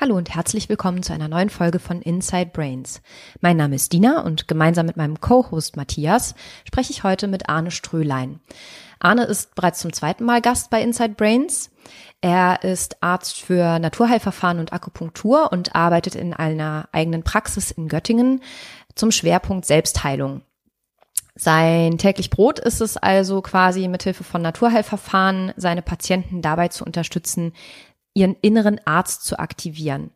Hallo und herzlich willkommen zu einer neuen Folge von Inside Brains. Mein Name ist Dina und gemeinsam mit meinem Co-Host Matthias spreche ich heute mit Arne Strölein. Arne ist bereits zum zweiten Mal Gast bei Inside Brains. Er ist Arzt für Naturheilverfahren und Akupunktur und arbeitet in einer eigenen Praxis in Göttingen zum Schwerpunkt Selbstheilung. Sein täglich Brot ist es also quasi mithilfe von Naturheilverfahren seine Patienten dabei zu unterstützen, ihren inneren Arzt zu aktivieren.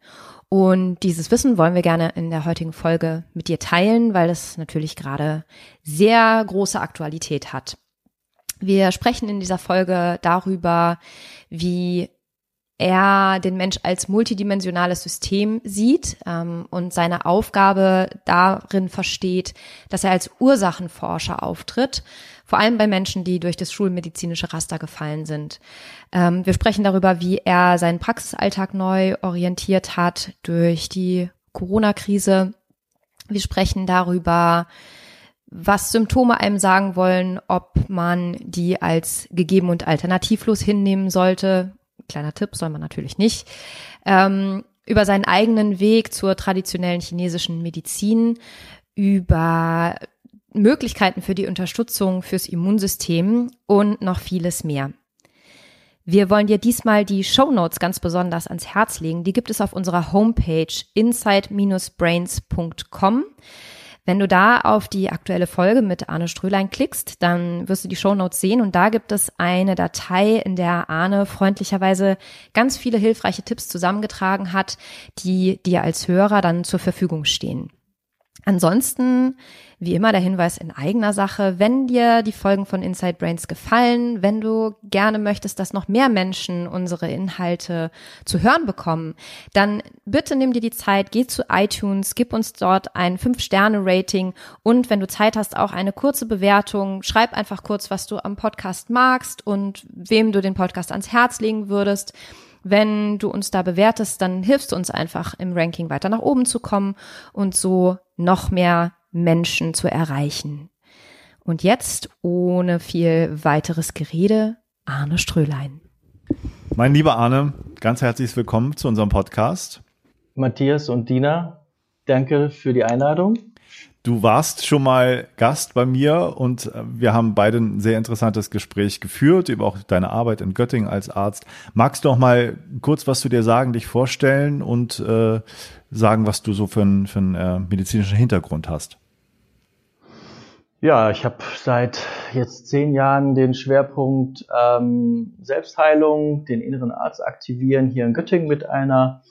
Und dieses Wissen wollen wir gerne in der heutigen Folge mit dir teilen, weil es natürlich gerade sehr große Aktualität hat. Wir sprechen in dieser Folge darüber, wie er den Mensch als multidimensionales System sieht ähm, und seine Aufgabe darin versteht, dass er als Ursachenforscher auftritt, vor allem bei Menschen, die durch das schulmedizinische Raster gefallen sind. Ähm, wir sprechen darüber, wie er seinen Praxisalltag neu orientiert hat durch die Corona-Krise. Wir sprechen darüber, was Symptome einem sagen wollen, ob man die als gegeben und alternativlos hinnehmen sollte kleiner Tipp, soll man natürlich nicht, ähm, über seinen eigenen Weg zur traditionellen chinesischen Medizin, über Möglichkeiten für die Unterstützung fürs Immunsystem und noch vieles mehr. Wir wollen dir diesmal die Show Notes ganz besonders ans Herz legen. Die gibt es auf unserer Homepage inside-brains.com. Wenn du da auf die aktuelle Folge mit Arne Strölein klickst, dann wirst du die Shownotes sehen und da gibt es eine Datei, in der Arne freundlicherweise ganz viele hilfreiche Tipps zusammengetragen hat, die dir als Hörer dann zur Verfügung stehen. Ansonsten, wie immer, der Hinweis in eigener Sache. Wenn dir die Folgen von Inside Brains gefallen, wenn du gerne möchtest, dass noch mehr Menschen unsere Inhalte zu hören bekommen, dann bitte nimm dir die Zeit, geh zu iTunes, gib uns dort ein 5-Sterne-Rating und wenn du Zeit hast, auch eine kurze Bewertung. Schreib einfach kurz, was du am Podcast magst und wem du den Podcast ans Herz legen würdest. Wenn du uns da bewertest, dann hilfst du uns einfach im Ranking weiter nach oben zu kommen und so noch mehr Menschen zu erreichen. Und jetzt, ohne viel weiteres Gerede, Arne Strölein. Mein lieber Arne, ganz herzlich willkommen zu unserem Podcast. Matthias und Dina, danke für die Einladung. Du warst schon mal Gast bei mir und äh, wir haben beide ein sehr interessantes Gespräch geführt über auch deine Arbeit in Göttingen als Arzt. Magst du noch mal kurz was zu dir sagen, dich vorstellen und äh, sagen, was du so für einen, für einen äh, medizinischen Hintergrund hast? Ja, ich habe seit jetzt zehn Jahren den Schwerpunkt ähm, Selbstheilung, den inneren Arzt aktivieren hier in Göttingen mit einer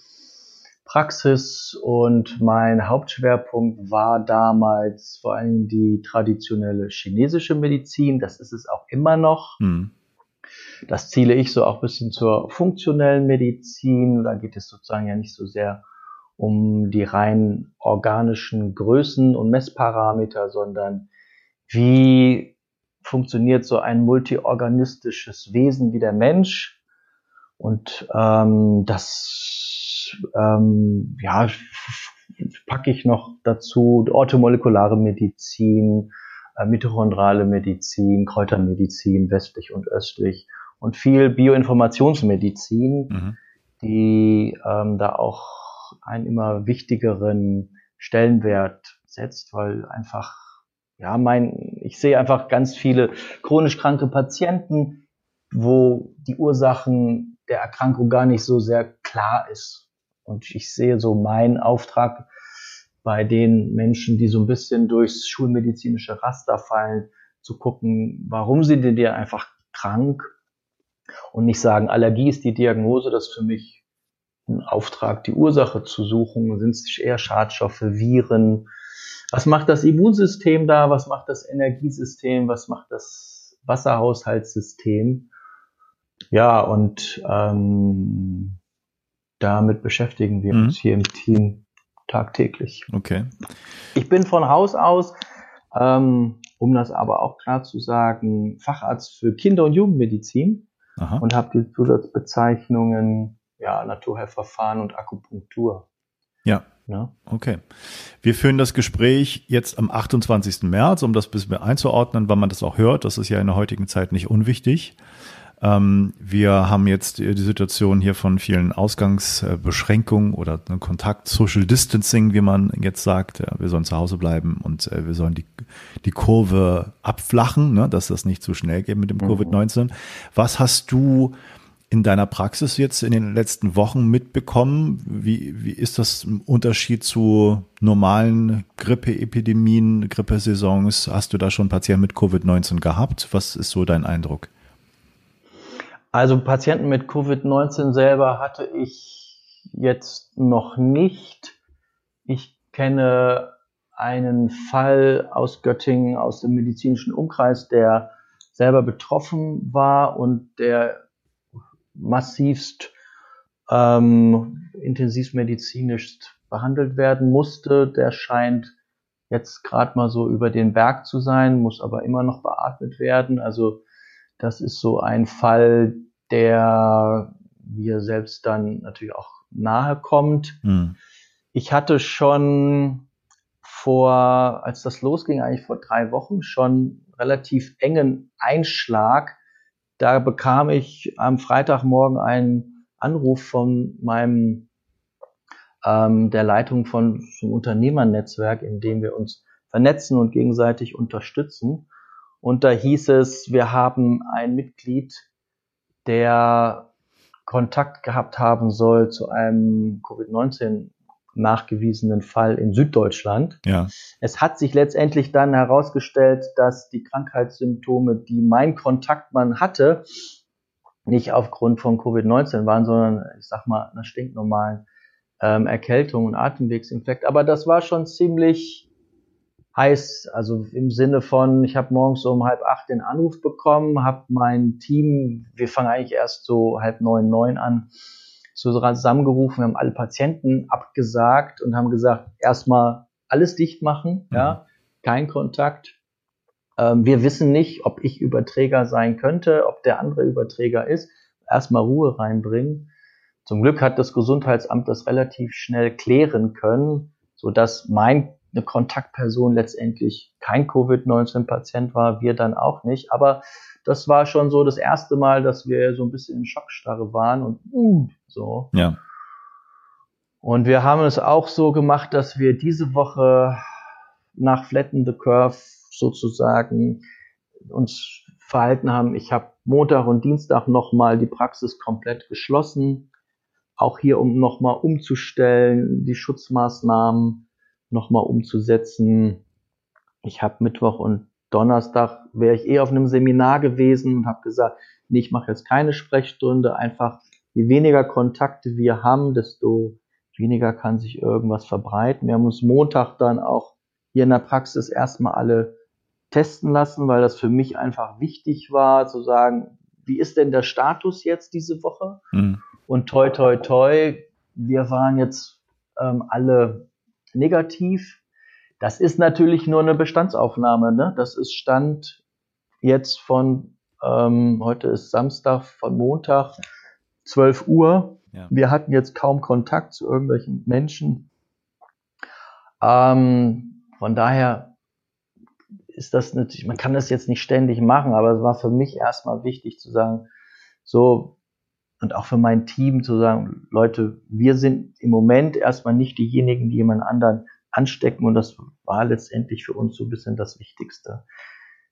Praxis und mein Hauptschwerpunkt war damals vor allem die traditionelle chinesische Medizin. Das ist es auch immer noch. Mhm. Das ziele ich so auch ein bisschen zur funktionellen Medizin. Da geht es sozusagen ja nicht so sehr um die rein organischen Größen und Messparameter, sondern wie funktioniert so ein multiorganistisches Wesen wie der Mensch. Und ähm, das ähm, ja, packe ich noch dazu orthomolekulare Medizin, äh, mitochondrale Medizin, Kräutermedizin, westlich und östlich und viel Bioinformationsmedizin, mhm. die ähm, da auch einen immer wichtigeren Stellenwert setzt, weil einfach, ja, mein, ich sehe einfach ganz viele chronisch kranke Patienten, wo die Ursachen der Erkrankung gar nicht so sehr klar ist. Und ich sehe so meinen Auftrag bei den Menschen, die so ein bisschen durchs schulmedizinische Raster fallen, zu gucken, warum sind die dir einfach krank und nicht sagen, Allergie ist die Diagnose, das ist für mich Auftrag, die Ursache zu suchen. Sind es eher Schadstoffe, Viren? Was macht das Immunsystem da? Was macht das Energiesystem? Was macht das Wasserhaushaltssystem? Ja, und ähm, damit beschäftigen wir mhm. uns hier im Team tagtäglich. Okay. Ich bin von Haus aus, ähm, um das aber auch klar zu sagen, Facharzt für Kinder- und Jugendmedizin Aha. und habe die Zusatzbezeichnungen ja, Naturheilverfahren und Akupunktur. Ja. Ja. Okay. Wir führen das Gespräch jetzt am 28. März, um das ein bisschen einzuordnen, wann man das auch hört. Das ist ja in der heutigen Zeit nicht unwichtig. Ähm, wir haben jetzt die Situation hier von vielen Ausgangsbeschränkungen oder Kontakt, Social Distancing, wie man jetzt sagt. Wir sollen zu Hause bleiben und äh, wir sollen die, die Kurve abflachen, ne, dass das nicht zu schnell geht mit dem mhm. Covid-19. Was hast du in deiner Praxis jetzt in den letzten Wochen mitbekommen? Wie, wie ist das im Unterschied zu normalen Grippeepidemien, Grippesaisons? Hast du da schon Patienten mit Covid-19 gehabt? Was ist so dein Eindruck? Also Patienten mit Covid-19 selber hatte ich jetzt noch nicht. Ich kenne einen Fall aus Göttingen, aus dem medizinischen Umkreis, der selber betroffen war und der massivst ähm, intensivmedizinisch behandelt werden musste. Der scheint jetzt gerade mal so über den Berg zu sein, muss aber immer noch beatmet werden. Also das ist so ein Fall, der mir selbst dann natürlich auch nahe kommt. Mhm. Ich hatte schon vor, als das losging, eigentlich vor drei Wochen, schon relativ engen Einschlag da bekam ich am Freitagmorgen einen Anruf von meinem ähm, der Leitung von vom Unternehmernetzwerk, in dem wir uns vernetzen und gegenseitig unterstützen. Und da hieß es, wir haben ein Mitglied, der Kontakt gehabt haben soll zu einem Covid-19 nachgewiesenen Fall in Süddeutschland. Ja. Es hat sich letztendlich dann herausgestellt, dass die Krankheitssymptome, die mein Kontaktmann hatte, nicht aufgrund von Covid-19 waren, sondern ich sag mal einer stinknormalen ähm, Erkältung und Atemwegsinfekt. Aber das war schon ziemlich heiß, also im Sinne von, ich habe morgens um halb acht den Anruf bekommen, habe mein Team, wir fangen eigentlich erst so halb neun, neun an, zusammengerufen, wir haben alle Patienten abgesagt und haben gesagt, erstmal alles dicht machen, mhm. ja, kein Kontakt. Ähm, wir wissen nicht, ob ich Überträger sein könnte, ob der andere Überträger ist. Erstmal Ruhe reinbringen. Zum Glück hat das Gesundheitsamt das relativ schnell klären können, so dass meine Kontaktperson letztendlich kein Covid-19-Patient war, wir dann auch nicht. Aber das war schon so das erste Mal, dass wir so ein bisschen in Schockstarre waren und uh, so. Ja. Und wir haben es auch so gemacht, dass wir diese Woche nach Flatten the Curve sozusagen uns verhalten haben. Ich habe Montag und Dienstag nochmal die Praxis komplett geschlossen. Auch hier, um nochmal umzustellen, die Schutzmaßnahmen nochmal umzusetzen. Ich habe Mittwoch und Donnerstag wäre ich eh auf einem Seminar gewesen und habe gesagt, nee, ich mache jetzt keine Sprechstunde, einfach je weniger Kontakte wir haben, desto weniger kann sich irgendwas verbreiten. Wir haben uns Montag dann auch hier in der Praxis erstmal alle testen lassen, weil das für mich einfach wichtig war, zu sagen, wie ist denn der Status jetzt diese Woche? Mhm. Und toi, toi, toi, wir waren jetzt ähm, alle negativ. Das ist natürlich nur eine Bestandsaufnahme. Ne? Das ist Stand jetzt von, ähm, heute ist Samstag, von Montag, 12 Uhr. Ja. Wir hatten jetzt kaum Kontakt zu irgendwelchen Menschen. Ähm, von daher ist das natürlich, man kann das jetzt nicht ständig machen, aber es war für mich erstmal wichtig zu sagen, so, und auch für mein Team zu sagen, Leute, wir sind im Moment erstmal nicht diejenigen, die jemand anderen anstecken und das war letztendlich für uns so ein bisschen das Wichtigste.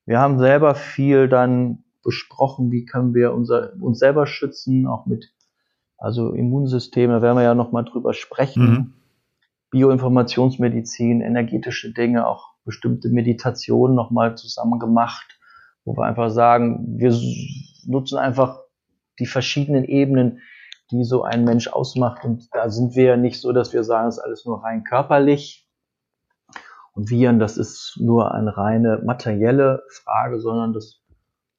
Wir haben selber viel dann besprochen, wie können wir unser, uns selber schützen, auch mit also Immunsystem, da werden wir ja nochmal drüber sprechen. Mhm. Bioinformationsmedizin, energetische Dinge, auch bestimmte Meditationen nochmal zusammen gemacht, wo wir einfach sagen, wir nutzen einfach die verschiedenen Ebenen, die so ein Mensch ausmacht. Und da sind wir ja nicht so, dass wir sagen, es ist alles nur rein körperlich, und Viren, das ist nur eine reine materielle Frage, sondern das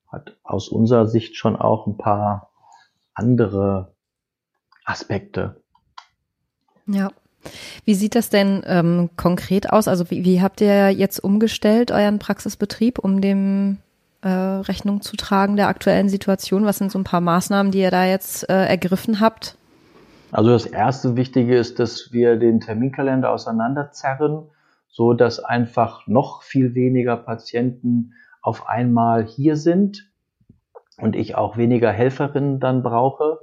hat aus unserer Sicht schon auch ein paar andere Aspekte. Ja. Wie sieht das denn ähm, konkret aus? Also wie, wie habt ihr jetzt umgestellt euren Praxisbetrieb, um dem äh, Rechnung zu tragen der aktuellen Situation? Was sind so ein paar Maßnahmen, die ihr da jetzt äh, ergriffen habt? Also das erste Wichtige ist, dass wir den Terminkalender auseinanderzerren so dass einfach noch viel weniger Patienten auf einmal hier sind. und ich auch weniger Helferinnen dann brauche.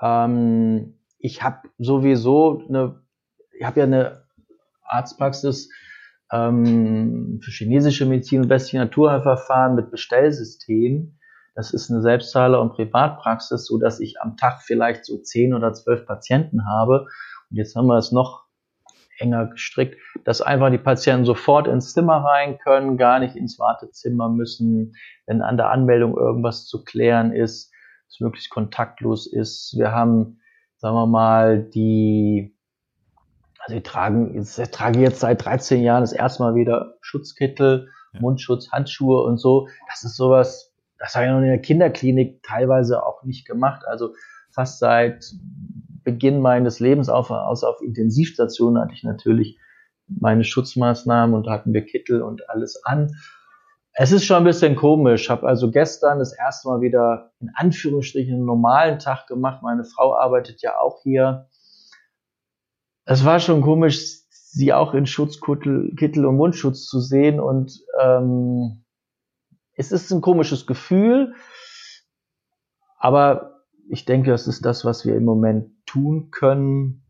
Ähm, ich habe sowieso eine, ich habe ja eine Arztpraxis ähm, für chinesische Medizin und westliche Naturheilverfahren mit Bestellsystem. Das ist eine Selbstzahler- und Privatpraxis, so dass ich am Tag vielleicht so zehn oder zwölf Patienten habe. Und jetzt haben wir es noch enger gestrickt, dass einfach die Patienten sofort ins Zimmer rein können, gar nicht ins Wartezimmer müssen, wenn an der Anmeldung irgendwas zu klären ist, es möglichst kontaktlos ist. Wir haben, sagen wir mal, die, also wir tragen, ich trage jetzt seit 13 Jahren das erste Mal wieder Schutzkittel, ja. Mundschutz, Handschuhe und so. Das ist sowas, das habe ich noch in der Kinderklinik teilweise auch nicht gemacht. Also fast seit Beginn meines Lebens, auf, außer auf Intensivstationen hatte ich natürlich meine Schutzmaßnahmen und hatten wir Kittel und alles an. Es ist schon ein bisschen komisch. Habe also gestern das erste Mal wieder in Anführungsstrichen einen normalen Tag gemacht. Meine Frau arbeitet ja auch hier. Es war schon komisch, sie auch in Schutzkittel Kittel und Mundschutz zu sehen. Und ähm, es ist ein komisches Gefühl. Aber ich denke, das ist das, was wir im Moment tun können.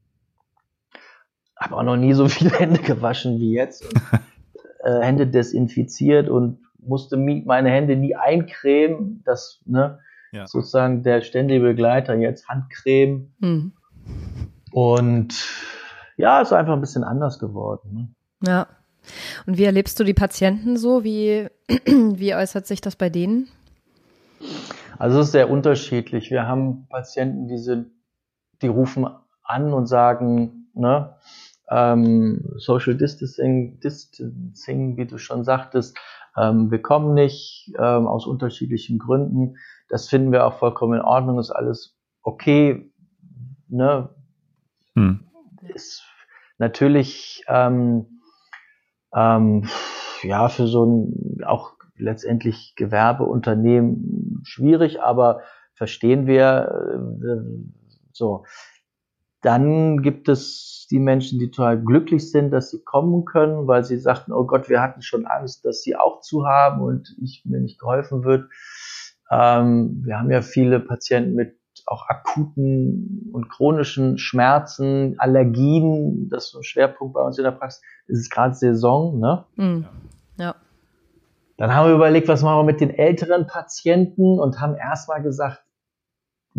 Habe auch noch nie so viele Hände gewaschen wie jetzt. Und, äh, Hände desinfiziert und musste meine Hände nie eincremen. Das, ne, ja. sozusagen der ständige Begleiter jetzt Handcreme. Mhm. Und ja, ist einfach ein bisschen anders geworden. Ne? Ja. Und wie erlebst du die Patienten so? Wie, wie äußert sich das bei denen? Also es ist sehr unterschiedlich. Wir haben Patienten, die sind, die rufen an und sagen, ne, ähm, Social Distancing, Distancing, wie du schon sagtest, ähm, wir kommen nicht ähm, aus unterschiedlichen Gründen. Das finden wir auch vollkommen in Ordnung, ist alles okay. Ne? Hm. Ist natürlich ähm, ähm, ja für so ein auch letztendlich Gewerbeunternehmen schwierig, aber verstehen wir äh, so. Dann gibt es die Menschen, die total glücklich sind, dass sie kommen können, weil sie sagten, oh Gott, wir hatten schon Angst, dass sie auch zu haben und ich, mir nicht geholfen wird. Ähm, wir haben ja viele Patienten mit auch akuten und chronischen Schmerzen, Allergien. Das ist so ein Schwerpunkt bei uns in der Praxis. Es ist gerade Saison, ne? Mhm. Ja. Dann haben wir überlegt, was machen wir mit den älteren Patienten und haben erstmal gesagt,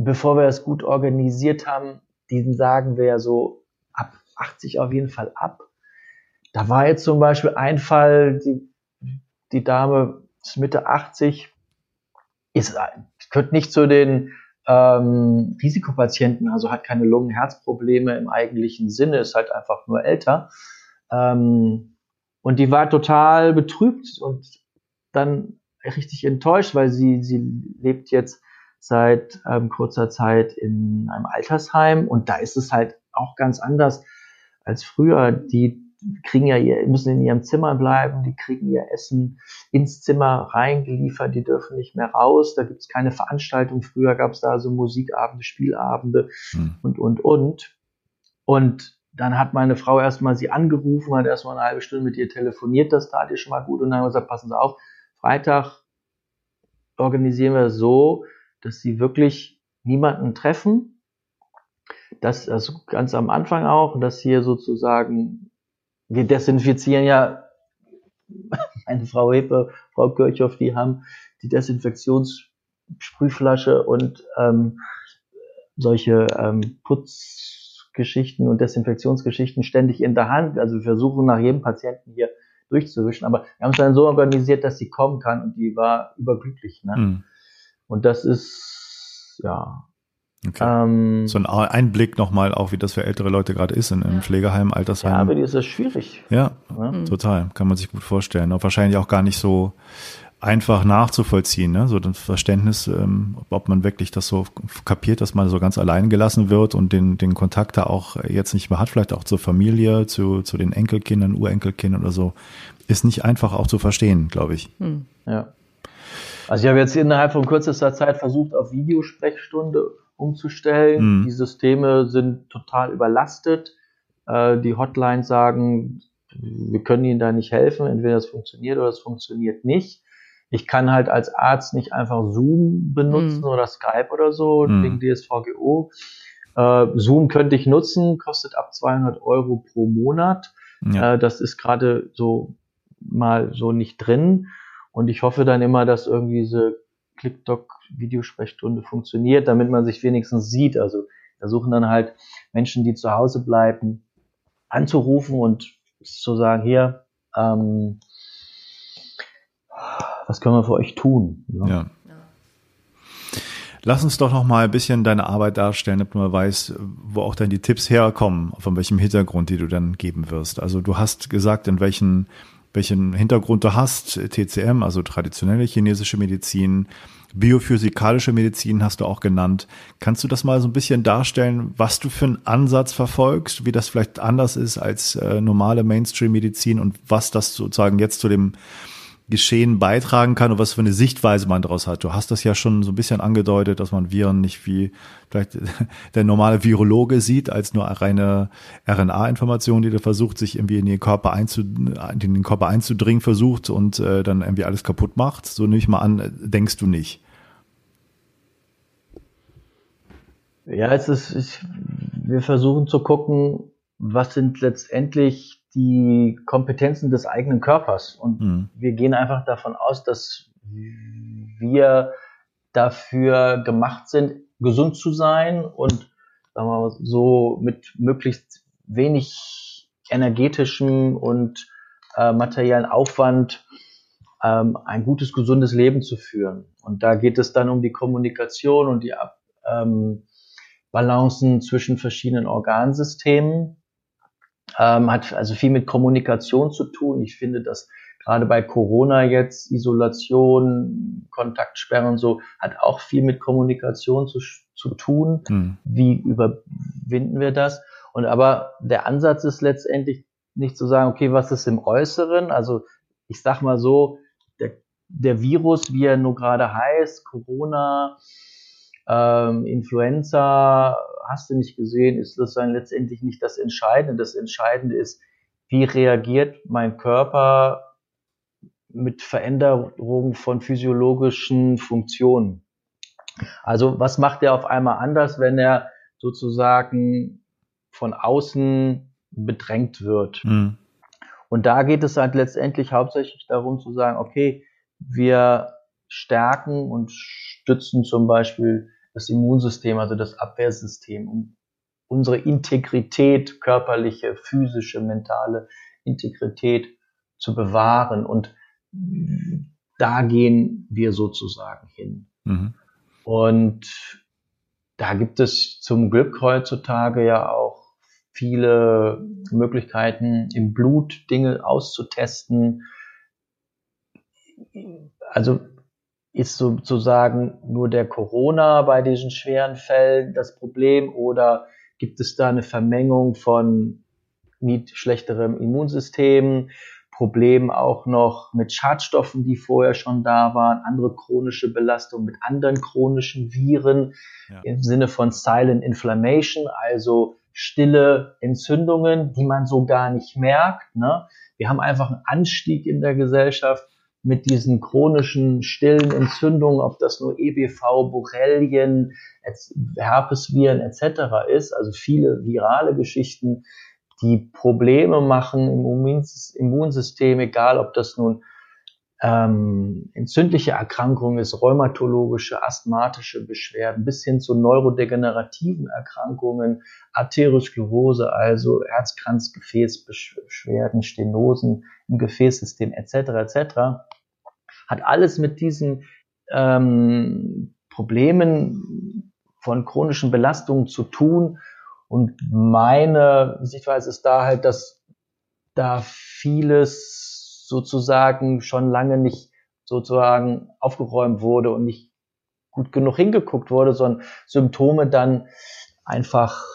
bevor wir das gut organisiert haben, diesen sagen wir ja so ab 80 auf jeden Fall ab. Da war jetzt zum Beispiel ein Fall, die, die Dame ist Mitte 80, ist, gehört nicht zu den ähm, Risikopatienten, also hat keine Lungen-Herzprobleme im eigentlichen Sinne, ist halt einfach nur älter. Ähm, und die war total betrübt und dann richtig enttäuscht, weil sie, sie lebt jetzt seit ähm, kurzer Zeit in einem Altersheim und da ist es halt auch ganz anders als früher. Die kriegen ja ihr, müssen in ihrem Zimmer bleiben, die kriegen ihr Essen ins Zimmer reingeliefert, die dürfen nicht mehr raus, da gibt es keine Veranstaltung. Früher gab es da so Musikabende, Spielabende hm. und und und. Und dann hat meine Frau erstmal sie angerufen, hat erstmal eine halbe Stunde mit ihr telefoniert, das tat ihr schon mal gut und dann haben wir gesagt, passen Sie auf, Freitag organisieren wir es so, dass sie wirklich niemanden treffen. Das also ganz am Anfang auch, dass hier sozusagen, wir desinfizieren ja, meine Frau Hepe, Frau Kirchhoff, die haben die Desinfektionssprühflasche und ähm, solche ähm, Putzgeschichten und Desinfektionsgeschichten ständig in der Hand. Also wir versuchen nach jedem Patienten hier durchzuwischen, aber wir haben es dann so organisiert, dass sie kommen kann und die war überglücklich. Ne? Mhm. Und das ist, ja. Okay. Ähm, so ein Einblick nochmal auch, wie das für ältere Leute gerade ist in, im Pflegeheim, Altersheim. Ja, aber die ist das schwierig. Ja, ja, mhm. total. Kann man sich gut vorstellen. Und wahrscheinlich auch gar nicht so einfach nachzuvollziehen, ne? so das Verständnis, ähm, ob man wirklich das so kapiert, dass man so ganz allein gelassen wird und den, den Kontakt da auch jetzt nicht mehr hat, vielleicht auch zur Familie, zu, zu den Enkelkindern, Urenkelkindern oder so, ist nicht einfach auch zu verstehen, glaube ich. Hm. Ja. Also ich habe jetzt innerhalb von kürzester Zeit versucht, auf Videosprechstunde umzustellen. Mhm. Die Systeme sind total überlastet. Äh, die Hotlines sagen, wir können Ihnen da nicht helfen, entweder das funktioniert oder es funktioniert nicht. ich kann halt als Arzt nicht einfach Zoom benutzen mhm. oder Skype oder so mhm. wegen DSVGO. Äh, Zoom könnte ich nutzen, kostet ab 200 Euro pro Monat. Ja. Äh, das ist gerade so mal so nicht drin. Und ich hoffe dann immer, dass irgendwie diese ClickDoc-Videosprechstunde funktioniert, damit man sich wenigstens sieht. Also versuchen dann halt Menschen, die zu Hause bleiben, anzurufen und zu sagen, hier, ähm, was können wir für euch tun? Ja. ja. Lass uns doch noch mal ein bisschen deine Arbeit darstellen, damit man weiß, wo auch dann die Tipps herkommen, von welchem Hintergrund, die du dann geben wirst. Also du hast gesagt, in welchen, welchen Hintergrund du hast, TCM, also traditionelle chinesische Medizin, biophysikalische Medizin hast du auch genannt. Kannst du das mal so ein bisschen darstellen, was du für einen Ansatz verfolgst, wie das vielleicht anders ist als äh, normale Mainstream-Medizin und was das sozusagen jetzt zu dem Geschehen beitragen kann und was für eine Sichtweise man daraus hat. Du hast das ja schon so ein bisschen angedeutet, dass man Viren nicht wie vielleicht der normale Virologe sieht, als nur reine RNA-Information, die da versucht, sich irgendwie in den Körper, einzu, in den Körper einzudringen versucht und äh, dann irgendwie alles kaputt macht. So nehme ich mal an, denkst du nicht. Ja, es ist, ich, wir versuchen zu gucken, was sind letztendlich die Kompetenzen des eigenen Körpers. Und mhm. wir gehen einfach davon aus, dass wir dafür gemacht sind, gesund zu sein und sagen wir mal, so mit möglichst wenig energetischem und äh, materiellen Aufwand ähm, ein gutes, gesundes Leben zu führen. Und da geht es dann um die Kommunikation und die ähm, Balancen zwischen verschiedenen Organsystemen ähm, hat also viel mit Kommunikation zu tun. Ich finde, dass gerade bei Corona jetzt Isolation, Kontaktsperren und so, hat auch viel mit Kommunikation zu, zu tun. Mhm. Wie überwinden wir das? Und aber der Ansatz ist letztendlich nicht zu sagen, okay, was ist im Äußeren? Also ich sag mal so, der, der Virus, wie er nur gerade heißt, Corona, ähm, Influenza, hast du nicht gesehen, ist das dann letztendlich nicht das Entscheidende. Das Entscheidende ist, wie reagiert mein Körper mit Veränderung von physiologischen Funktionen. Also was macht er auf einmal anders, wenn er sozusagen von außen bedrängt wird? Mhm. Und da geht es halt letztendlich hauptsächlich darum zu sagen, okay, wir stärken und stützen zum Beispiel das Immunsystem, also das Abwehrsystem, um unsere Integrität, körperliche, physische, mentale Integrität zu bewahren. Und da gehen wir sozusagen hin. Mhm. Und da gibt es zum Glück heutzutage ja auch viele Möglichkeiten, im Blut Dinge auszutesten. Also ist sozusagen nur der Corona bei diesen schweren Fällen das Problem oder gibt es da eine Vermengung von schlechterem Immunsystem, Problem auch noch mit Schadstoffen, die vorher schon da waren, andere chronische Belastungen mit anderen chronischen Viren ja. im Sinne von Silent Inflammation, also stille Entzündungen, die man so gar nicht merkt. Ne? Wir haben einfach einen Anstieg in der Gesellschaft mit diesen chronischen stillen Entzündungen, ob das nur EBV, Borrelien, Herpesviren etc. ist, also viele virale Geschichten, die Probleme machen im Immunsystem, egal ob das nun ähm, entzündliche Erkrankungen ist, rheumatologische, asthmatische Beschwerden bis hin zu neurodegenerativen Erkrankungen, Arteriosklerose, also Herzkranzgefäßbeschwerden, Stenosen im Gefäßsystem etc. etc. hat alles mit diesen ähm, Problemen von chronischen Belastungen zu tun. Und meine Sichtweise ist da halt, dass da vieles sozusagen schon lange nicht sozusagen aufgeräumt wurde und nicht gut genug hingeguckt wurde, sondern Symptome dann einfach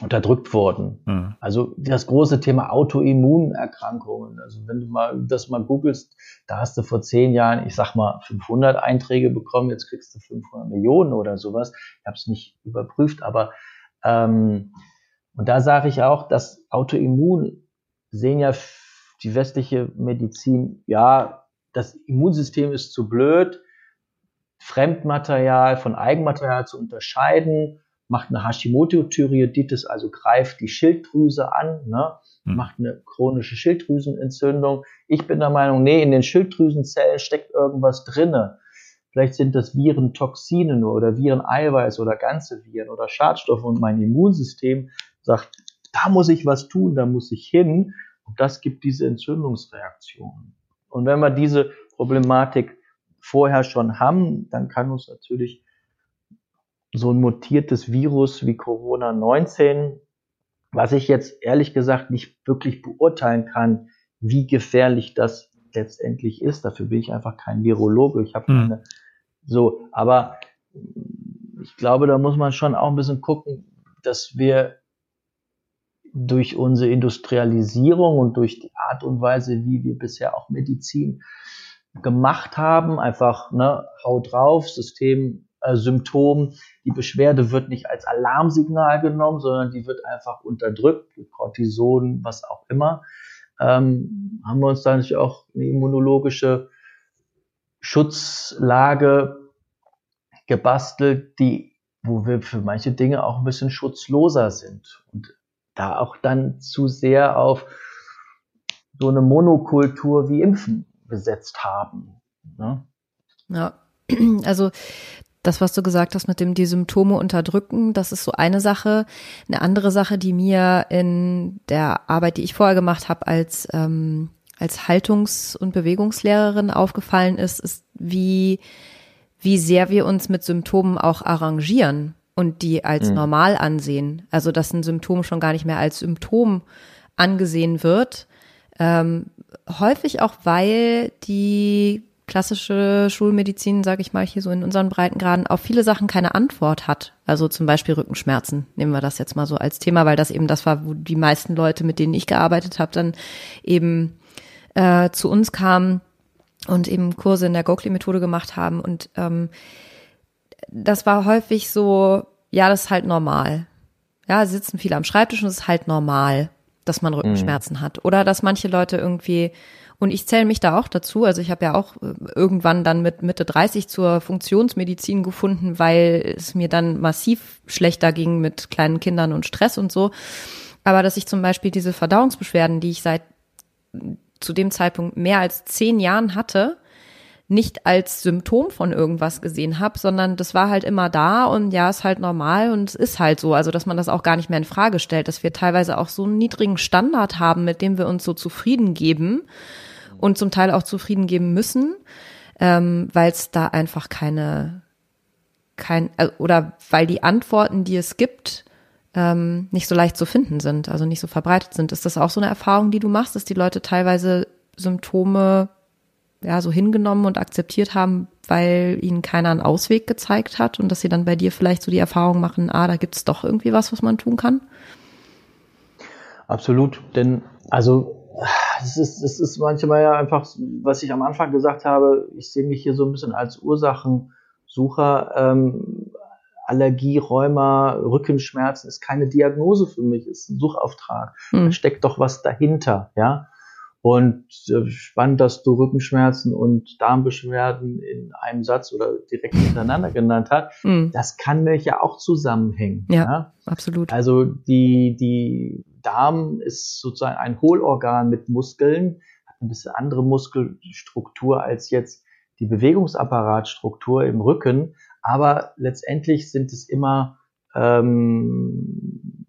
unterdrückt wurden. Mhm. Also das große Thema Autoimmunerkrankungen. Also wenn du mal das mal googelst, da hast du vor zehn Jahren, ich sag mal, 500 Einträge bekommen, jetzt kriegst du 500 Millionen oder sowas. Ich habe es nicht überprüft, aber ähm, und da sage ich auch, dass Autoimmun sehen ja die westliche Medizin, ja, das Immunsystem ist zu blöd, Fremdmaterial von Eigenmaterial zu unterscheiden, macht eine Hashimoto-Thyreoiditis, also greift die Schilddrüse an, ne? Hm. macht eine chronische Schilddrüsenentzündung. Ich bin der Meinung, nee, in den Schilddrüsenzellen steckt irgendwas drinne. Vielleicht sind das Viren, Toxine nur oder Viren, Eiweiß oder ganze Viren oder Schadstoffe und mein Immunsystem sagt, da muss ich was tun, da muss ich hin. Und das gibt diese Entzündungsreaktion. Und wenn wir diese Problematik vorher schon haben, dann kann uns natürlich so ein mutiertes Virus wie Corona 19, was ich jetzt ehrlich gesagt nicht wirklich beurteilen kann, wie gefährlich das letztendlich ist. Dafür bin ich einfach kein Virologe. Ich habe hm. keine so, aber ich glaube, da muss man schon auch ein bisschen gucken, dass wir durch unsere Industrialisierung und durch die Art und Weise, wie wir bisher auch Medizin gemacht haben, einfach ne, Haut drauf, System, äh, Symptom, die Beschwerde wird nicht als Alarmsignal genommen, sondern die wird einfach unterdrückt, Cortison, was auch immer. Ähm, haben wir uns da natürlich auch eine immunologische Schutzlage gebastelt, die, wo wir für manche Dinge auch ein bisschen schutzloser sind. Und da auch dann zu sehr auf so eine Monokultur wie Impfen gesetzt haben. Ne? Ja, also das, was du gesagt hast mit dem die Symptome unterdrücken, das ist so eine Sache. Eine andere Sache, die mir in der Arbeit, die ich vorher gemacht habe, als ähm, als Haltungs- und Bewegungslehrerin aufgefallen ist, ist wie wie sehr wir uns mit Symptomen auch arrangieren und die als mhm. normal ansehen. Also dass ein Symptom schon gar nicht mehr als Symptom angesehen wird. Ähm, häufig auch, weil die klassische Schulmedizin, sage ich mal hier so in unseren Breitengraden, auf viele Sachen keine Antwort hat. Also zum Beispiel Rückenschmerzen, nehmen wir das jetzt mal so als Thema, weil das eben das war, wo die meisten Leute, mit denen ich gearbeitet habe, dann eben äh, zu uns kamen und eben Kurse in der Gokli-Methode gemacht haben. Und ähm, das war häufig so, ja, das ist halt normal. Ja, sitzen viele am Schreibtisch und es ist halt normal, dass man Rückenschmerzen mhm. hat. Oder dass manche Leute irgendwie, und ich zähle mich da auch dazu, also ich habe ja auch äh, irgendwann dann mit Mitte 30 zur Funktionsmedizin gefunden, weil es mir dann massiv schlechter ging mit kleinen Kindern und Stress und so. Aber dass ich zum Beispiel diese Verdauungsbeschwerden, die ich seit zu dem Zeitpunkt mehr als zehn Jahren hatte, nicht als Symptom von irgendwas gesehen habe, sondern das war halt immer da und ja, ist halt normal und es ist halt so. Also, dass man das auch gar nicht mehr in Frage stellt, dass wir teilweise auch so einen niedrigen Standard haben, mit dem wir uns so zufrieden geben und zum Teil auch zufrieden geben müssen, ähm, weil es da einfach keine, kein, äh, oder weil die Antworten, die es gibt, ähm, nicht so leicht zu finden sind, also nicht so verbreitet sind. Ist das auch so eine Erfahrung, die du machst, dass die Leute teilweise Symptome ja so hingenommen und akzeptiert haben, weil ihnen keiner einen Ausweg gezeigt hat und dass sie dann bei dir vielleicht so die Erfahrung machen, ah, da gibt es doch irgendwie was, was man tun kann? Absolut, denn also es ist, es ist manchmal ja einfach, was ich am Anfang gesagt habe, ich sehe mich hier so ein bisschen als Ursachensucher. Ähm, Allergie, Rheuma, Rückenschmerzen ist keine Diagnose für mich, ist ein Suchauftrag. Mhm. Da steckt doch was dahinter, ja. Und äh, spannend, dass du Rückenschmerzen und Darmbeschwerden in einem Satz oder direkt hintereinander genannt hast. Mhm. Das kann mich ja auch zusammenhängen. Ja, ja, absolut. Also die, die Darm ist sozusagen ein Hohlorgan mit Muskeln, hat ein bisschen andere Muskelstruktur als jetzt die Bewegungsapparatstruktur im Rücken, aber letztendlich sind es immer ähm,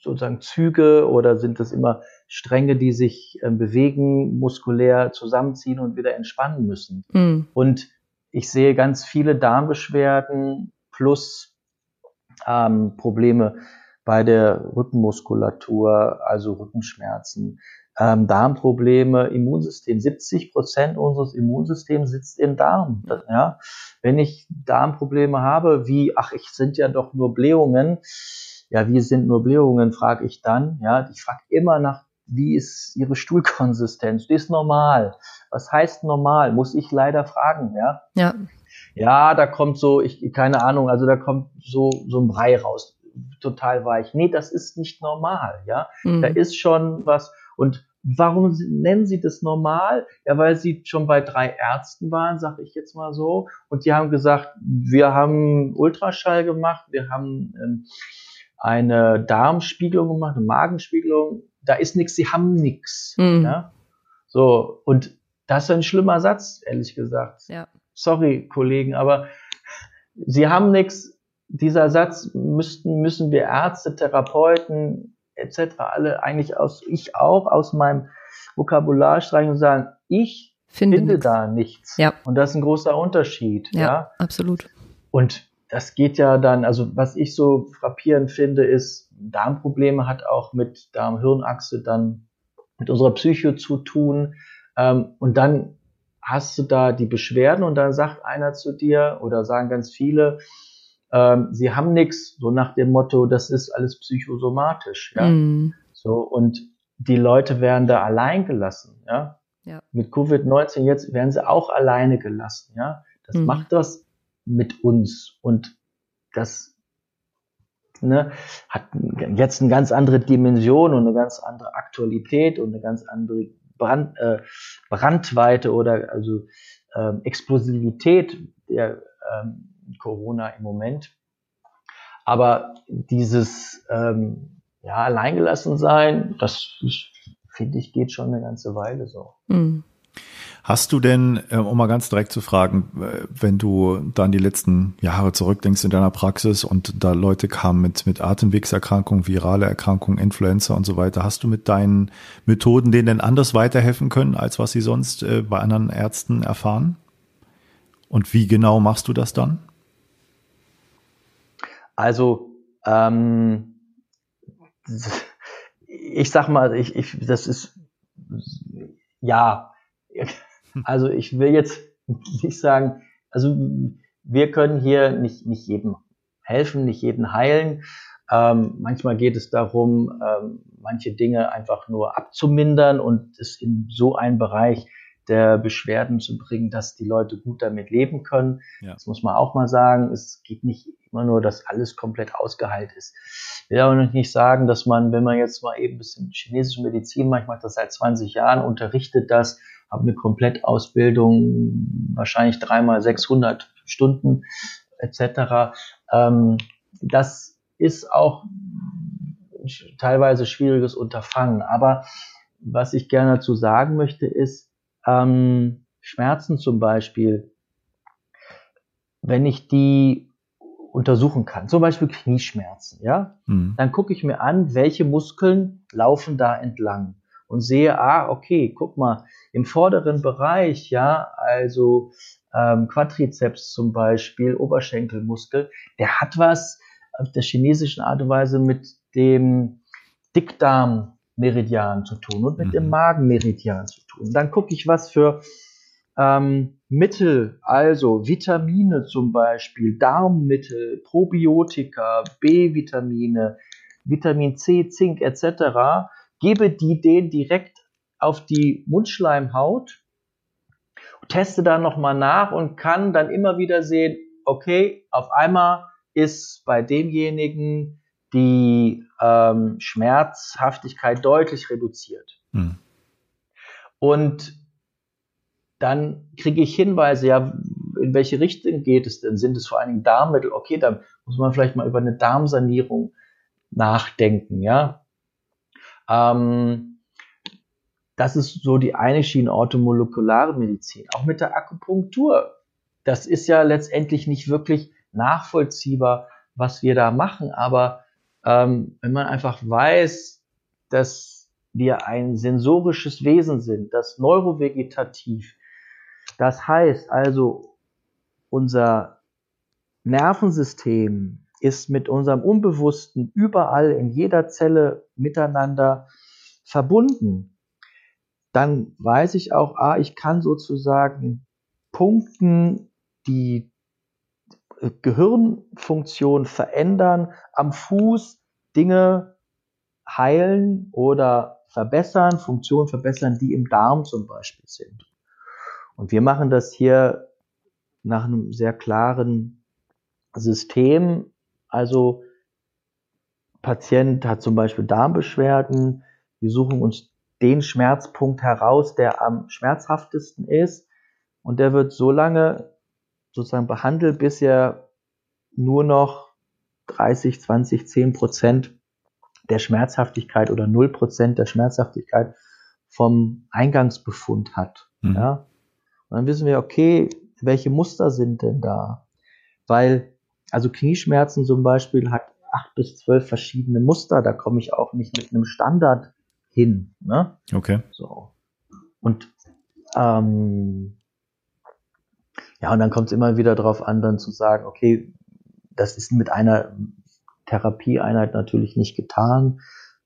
sozusagen Züge oder sind es immer Stränge, die sich äh, bewegen, muskulär zusammenziehen und wieder entspannen müssen. Mhm. Und ich sehe ganz viele Darmbeschwerden plus ähm, Probleme bei der Rückenmuskulatur, also Rückenschmerzen, ähm, Darmprobleme, Immunsystem. 70 Prozent unseres Immunsystems sitzt im Darm. Ja, wenn ich Darmprobleme habe, wie, ach, ich sind ja doch nur Blähungen. Ja, wie sind nur Blähungen, frage ich dann. Ja, ich frage immer nach, wie ist Ihre Stuhlkonsistenz? Die ist normal. Was heißt normal? Muss ich leider fragen, ja? Ja. Ja, da kommt so, ich, keine Ahnung, also da kommt so, so ein Brei raus. Total weich. Nee, das ist nicht normal, ja. Mhm. Da ist schon was, und Warum nennen Sie das normal? Ja, weil Sie schon bei drei Ärzten waren, sage ich jetzt mal so. Und die haben gesagt, wir haben Ultraschall gemacht, wir haben ähm, eine Darmspiegelung gemacht, eine Magenspiegelung. Da ist nichts, Sie haben nichts. Mhm. Ja? So, und das ist ein schlimmer Satz, ehrlich gesagt. Ja. Sorry, Kollegen, aber Sie haben nichts. Dieser Satz müssten, müssen wir Ärzte, Therapeuten, etc. alle eigentlich aus, ich auch aus meinem Vokabular streichen und sagen, ich finde, finde da nichts. Ja. Und das ist ein großer Unterschied. Ja, ja, absolut. Und das geht ja dann, also was ich so frappierend finde, ist, Darmprobleme hat auch mit Darm-Hirnachse dann mit unserer Psyche zu tun. Ähm, und dann hast du da die Beschwerden und dann sagt einer zu dir oder sagen ganz viele, ähm, sie haben nichts, so nach dem Motto, das ist alles psychosomatisch, ja. Mm. So, und die Leute werden da allein gelassen, ja. ja. Mit Covid-19 jetzt werden sie auch alleine gelassen, ja. Das mm. macht das mit uns und das ne, hat jetzt eine ganz andere Dimension und eine ganz andere Aktualität und eine ganz andere Brand, äh, Brandweite oder also ähm, Explosivität der ähm, Corona im Moment. Aber dieses ähm, ja, alleingelassen sein, das finde ich geht schon eine ganze Weile so. Mhm. Hast du denn, äh, um mal ganz direkt zu fragen, äh, wenn du dann die letzten Jahre zurückdenkst in deiner Praxis und da Leute kamen mit, mit Atemwegserkrankungen, virale Erkrankungen, Influenza und so weiter, hast du mit deinen Methoden denen denn anders weiterhelfen können, als was sie sonst äh, bei anderen Ärzten erfahren? Und wie genau machst du das dann? Also, ähm, ich sag mal, ich, ich, das ist, ja, also ich will jetzt nicht sagen, also wir können hier nicht, nicht jedem helfen, nicht jeden heilen. Ähm, manchmal geht es darum, ähm, manche Dinge einfach nur abzumindern und es in so einen Bereich der Beschwerden zu bringen, dass die Leute gut damit leben können. Ja. Das muss man auch mal sagen. Es geht nicht immer nur, dass alles komplett ausgeheilt ist. Ich will aber nicht sagen, dass man, wenn man jetzt mal eben ein bisschen chinesische Medizin macht, ich mache das seit 20 Jahren, unterrichtet das, habe eine Komplettausbildung, wahrscheinlich dreimal 600 Stunden etc. Ähm, das ist auch teilweise schwieriges Unterfangen. Aber was ich gerne dazu sagen möchte, ist, ähm, Schmerzen zum Beispiel, wenn ich die untersuchen kann, zum Beispiel Knieschmerzen, ja, mhm. dann gucke ich mir an, welche Muskeln laufen da entlang und sehe, ah, okay, guck mal, im vorderen Bereich, ja, also ähm, Quadrizeps zum Beispiel, Oberschenkelmuskel, der hat was auf der chinesischen Art und Weise mit dem Dickdarm Meridian zu tun und mit mhm. dem Magenmeridian zu tun. Dann gucke ich, was für ähm, Mittel, also Vitamine zum Beispiel, Darmmittel, Probiotika, B-Vitamine, Vitamin C, Zink etc., gebe die den direkt auf die Mundschleimhaut, teste dann nochmal nach und kann dann immer wieder sehen, okay, auf einmal ist bei demjenigen die ähm, Schmerzhaftigkeit deutlich reduziert. Hm. Und dann kriege ich Hinweise, ja, in welche Richtung geht es denn? Sind es vor allen Dingen Darmmittel? Okay, dann muss man vielleicht mal über eine Darmsanierung nachdenken, ja. Ähm, das ist so die eine Schiene orthomolekulare Medizin. Auch mit der Akupunktur. Das ist ja letztendlich nicht wirklich nachvollziehbar, was wir da machen, aber ähm, wenn man einfach weiß, dass wir ein sensorisches Wesen sind, das neurovegetativ. Das heißt also, unser Nervensystem ist mit unserem Unbewussten überall in jeder Zelle miteinander verbunden. Dann weiß ich auch, ah, ich kann sozusagen Punkten, die Gehirnfunktion verändern, am Fuß Dinge heilen oder verbessern, Funktionen verbessern, die im Darm zum Beispiel sind. Und wir machen das hier nach einem sehr klaren System. Also Patient hat zum Beispiel Darmbeschwerden. Wir suchen uns den Schmerzpunkt heraus, der am schmerzhaftesten ist. Und der wird so lange sozusagen behandelt, bis er nur noch 30, 20, 10 Prozent der Schmerzhaftigkeit oder 0 Prozent der Schmerzhaftigkeit vom Eingangsbefund hat. Mhm. Ja? Und dann wissen wir, okay, welche Muster sind denn da? Weil, also Knieschmerzen zum Beispiel hat acht bis zwölf verschiedene Muster, da komme ich auch nicht mit einem Standard hin. Ne? Okay. So. Und ähm, ja, und dann kommt es immer wieder darauf an, dann zu sagen, okay, das ist mit einer Therapieeinheit natürlich nicht getan.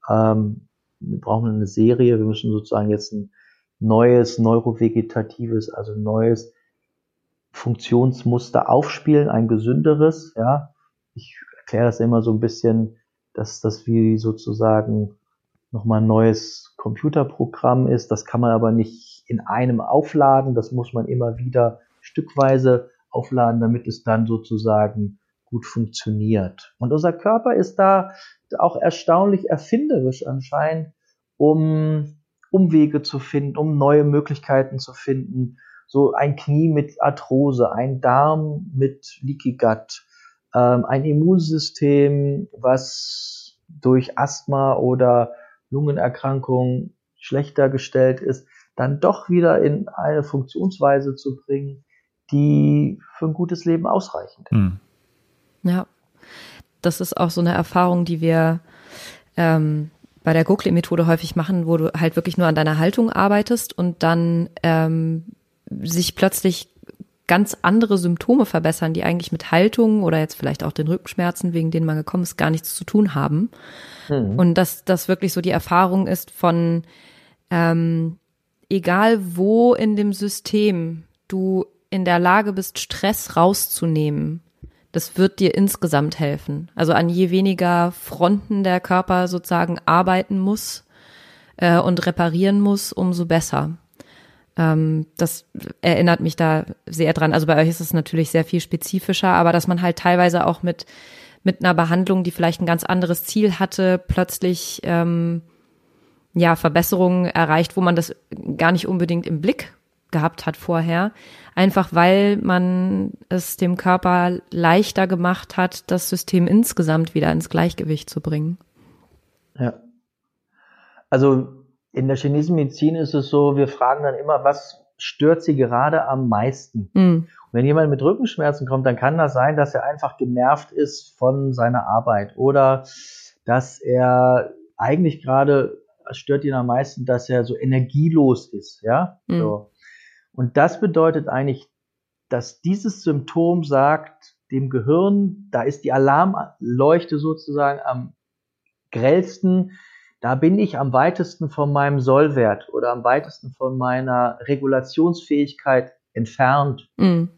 Ähm, wir brauchen eine Serie, wir müssen sozusagen jetzt ein neues neurovegetatives, also neues Funktionsmuster aufspielen, ein gesünderes, ja. Ich erkläre das immer so ein bisschen, dass das wie sozusagen nochmal ein neues Computerprogramm ist. Das kann man aber nicht in einem aufladen. Das muss man immer wieder stückweise aufladen, damit es dann sozusagen gut funktioniert. Und unser Körper ist da auch erstaunlich erfinderisch anscheinend, um Umwege zu finden, um neue Möglichkeiten zu finden. So ein Knie mit Arthrose, ein Darm mit Leaky Gut, ähm, ein Immunsystem, was durch Asthma oder Lungenerkrankung schlechter gestellt ist, dann doch wieder in eine Funktionsweise zu bringen, die für ein gutes Leben ausreichend ist. Hm. Ja, das ist auch so eine Erfahrung, die wir ähm, bei der Gokli-Methode häufig machen, wo du halt wirklich nur an deiner Haltung arbeitest und dann ähm, sich plötzlich ganz andere Symptome verbessern, die eigentlich mit Haltung oder jetzt vielleicht auch den Rückenschmerzen, wegen denen man gekommen ist, gar nichts zu tun haben. Mhm. Und dass das wirklich so die Erfahrung ist von ähm, egal wo in dem System du in der Lage bist, Stress rauszunehmen, das wird dir insgesamt helfen. Also an je weniger Fronten der Körper sozusagen arbeiten muss äh, und reparieren muss, umso besser. Ähm, das erinnert mich da sehr dran. Also bei euch ist es natürlich sehr viel spezifischer, aber dass man halt teilweise auch mit mit einer Behandlung, die vielleicht ein ganz anderes Ziel hatte, plötzlich ähm, ja Verbesserungen erreicht, wo man das gar nicht unbedingt im Blick gehabt hat vorher, einfach weil man es dem Körper leichter gemacht hat, das System insgesamt wieder ins Gleichgewicht zu bringen. Ja. Also in der chinesischen Medizin ist es so, wir fragen dann immer, was stört sie gerade am meisten? Mhm. wenn jemand mit Rückenschmerzen kommt, dann kann das sein, dass er einfach genervt ist von seiner Arbeit oder dass er eigentlich gerade stört ihn am meisten, dass er so energielos ist, ja. Mhm. So. Und das bedeutet eigentlich, dass dieses Symptom sagt dem Gehirn, da ist die Alarmleuchte sozusagen am grellsten, da bin ich am weitesten von meinem Sollwert oder am weitesten von meiner Regulationsfähigkeit entfernt. Mhm.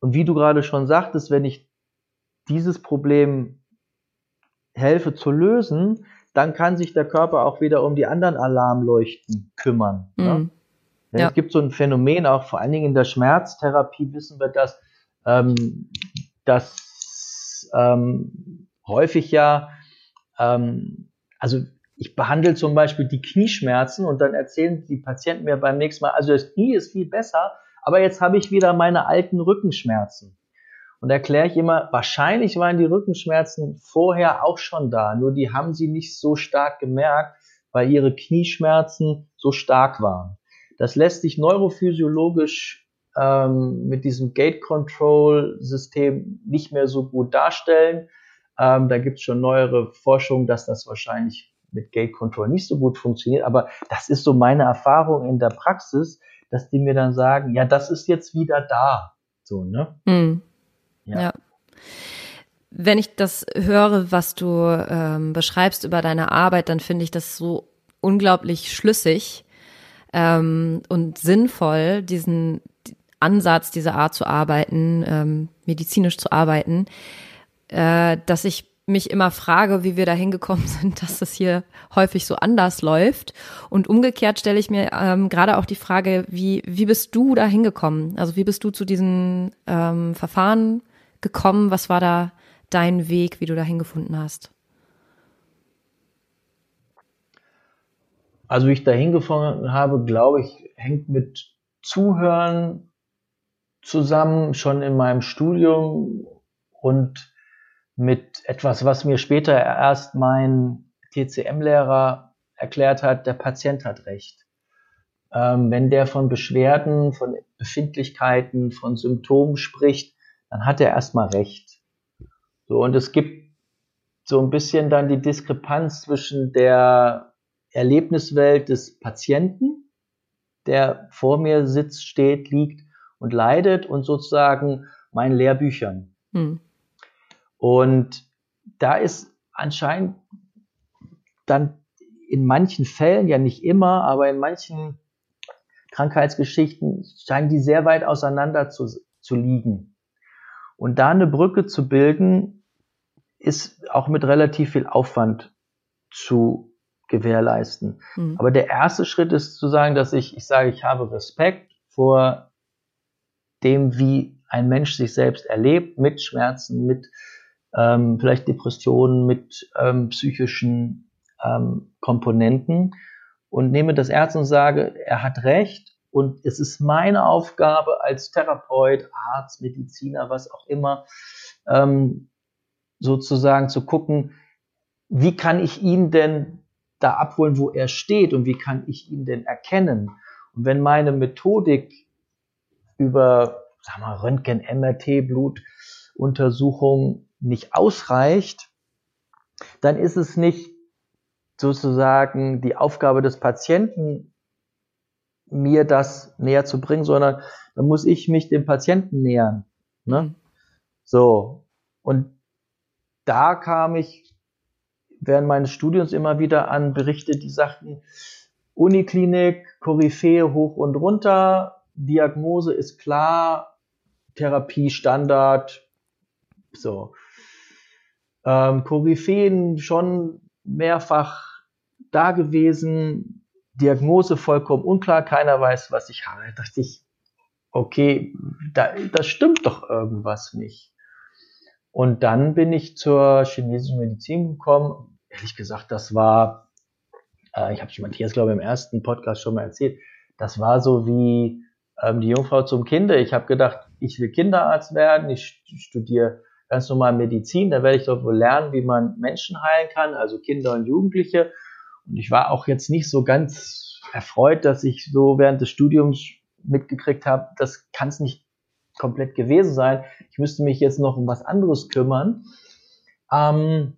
Und wie du gerade schon sagtest, wenn ich dieses Problem helfe zu lösen, dann kann sich der Körper auch wieder um die anderen Alarmleuchten kümmern. Mhm. Ne? Ja. Es gibt so ein Phänomen, auch vor allen Dingen in der Schmerztherapie wissen wir das, ähm, dass ähm, häufig ja ähm, also ich behandle zum Beispiel die Knieschmerzen und dann erzählen die Patienten mir beim nächsten Mal, also das Knie ist viel besser, aber jetzt habe ich wieder meine alten Rückenschmerzen. Und erkläre ich immer, wahrscheinlich waren die Rückenschmerzen vorher auch schon da, nur die haben sie nicht so stark gemerkt, weil ihre Knieschmerzen so stark waren. Das lässt sich neurophysiologisch ähm, mit diesem Gate-Control-System nicht mehr so gut darstellen. Ähm, da gibt es schon neuere Forschung, dass das wahrscheinlich mit Gate Control nicht so gut funktioniert. Aber das ist so meine Erfahrung in der Praxis, dass die mir dann sagen, ja, das ist jetzt wieder da. So, ne? Mm. Ja. ja. Wenn ich das höre, was du ähm, beschreibst über deine Arbeit, dann finde ich das so unglaublich schlüssig ähm, und sinnvoll, diesen Ansatz, diese Art zu arbeiten, ähm, medizinisch zu arbeiten, äh, dass ich mich immer frage, wie wir da hingekommen sind, dass das hier häufig so anders läuft. Und umgekehrt stelle ich mir ähm, gerade auch die Frage, wie, wie bist du da hingekommen? Also wie bist du zu diesen ähm, Verfahren gekommen? Was war da dein Weg, wie du da hingefunden hast? Also wie ich da hingefangen habe, glaube ich, hängt mit Zuhören zusammen, schon in meinem Studium und mit etwas, was mir später erst mein TCM-Lehrer erklärt hat, der Patient hat Recht. Ähm, wenn der von Beschwerden, von Befindlichkeiten, von Symptomen spricht, dann hat er erstmal Recht. So, und es gibt so ein bisschen dann die Diskrepanz zwischen der Erlebniswelt des Patienten, der vor mir sitzt, steht, liegt und leidet und sozusagen meinen Lehrbüchern. Hm. Und da ist anscheinend dann in manchen Fällen, ja nicht immer, aber in manchen Krankheitsgeschichten scheinen die sehr weit auseinander zu, zu liegen. Und da eine Brücke zu bilden, ist auch mit relativ viel Aufwand zu gewährleisten. Mhm. Aber der erste Schritt ist zu sagen, dass ich, ich sage, ich habe Respekt vor dem, wie ein Mensch sich selbst erlebt, mit Schmerzen, mit ähm, vielleicht Depressionen, mit ähm, psychischen ähm, Komponenten und nehme das ernst und sage, er hat recht und es ist meine Aufgabe als Therapeut, Arzt, Mediziner, was auch immer, ähm, sozusagen zu gucken, wie kann ich ihn denn da abholen, wo er steht und wie kann ich ihn denn erkennen? Und wenn meine Methodik über, sag mal, Röntgen, MRT, Blutuntersuchung nicht ausreicht, dann ist es nicht sozusagen die Aufgabe des Patienten, mir das näher zu bringen, sondern dann muss ich mich dem Patienten nähern. Ne? Mhm. So. Und da kam ich während meines Studiums immer wieder an Berichte, die sagten, Uniklinik, Koryphäe hoch und runter, Diagnose ist klar, Therapie Standard, so. Ähm, Koryphäen schon mehrfach da gewesen, Diagnose vollkommen unklar, keiner weiß, was ich habe. Da dachte ich, okay, da, das stimmt doch irgendwas nicht. Und dann bin ich zur chinesischen Medizin gekommen. Ehrlich gesagt, das war, äh, ich habe es Matthias, glaube ich, im ersten Podcast schon mal erzählt, das war so wie ähm, die Jungfrau zum Kinder. Ich habe gedacht, ich will Kinderarzt werden, ich studiere ganz normal Medizin, da werde ich doch wohl lernen, wie man Menschen heilen kann, also Kinder und Jugendliche. Und ich war auch jetzt nicht so ganz erfreut, dass ich so während des Studiums mitgekriegt habe, das kann es nicht komplett gewesen sein. Ich müsste mich jetzt noch um was anderes kümmern. Ähm,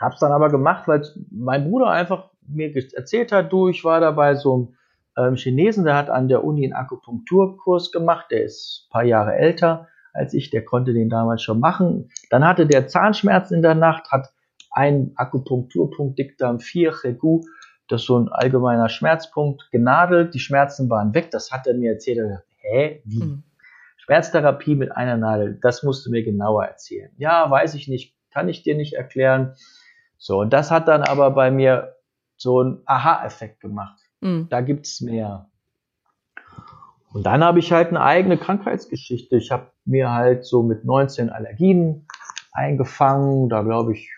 hab's dann aber gemacht, weil mein Bruder einfach mir erzählt hat, du, ich war dabei so einem ähm, Chinesen, der hat an der Uni einen Akupunkturkurs gemacht, der ist ein paar Jahre älter als ich, der konnte den damals schon machen. Dann hatte der Zahnschmerzen in der Nacht, hat ein Akupunkturpunkt Dickdarm 4, Regu, das ist so ein allgemeiner Schmerzpunkt, genadelt, die Schmerzen waren weg, das hat er mir erzählt. Er gesagt, hä, wie? Mhm. Schmerztherapie mit einer Nadel, das musst du mir genauer erzählen. Ja, weiß ich nicht, kann ich dir nicht erklären. So, und das hat dann aber bei mir so einen Aha-Effekt gemacht. Mhm. Da gibt's mehr. Und dann habe ich halt eine eigene Krankheitsgeschichte. Ich habe mir halt so mit 19 Allergien eingefangen. Da glaube ich,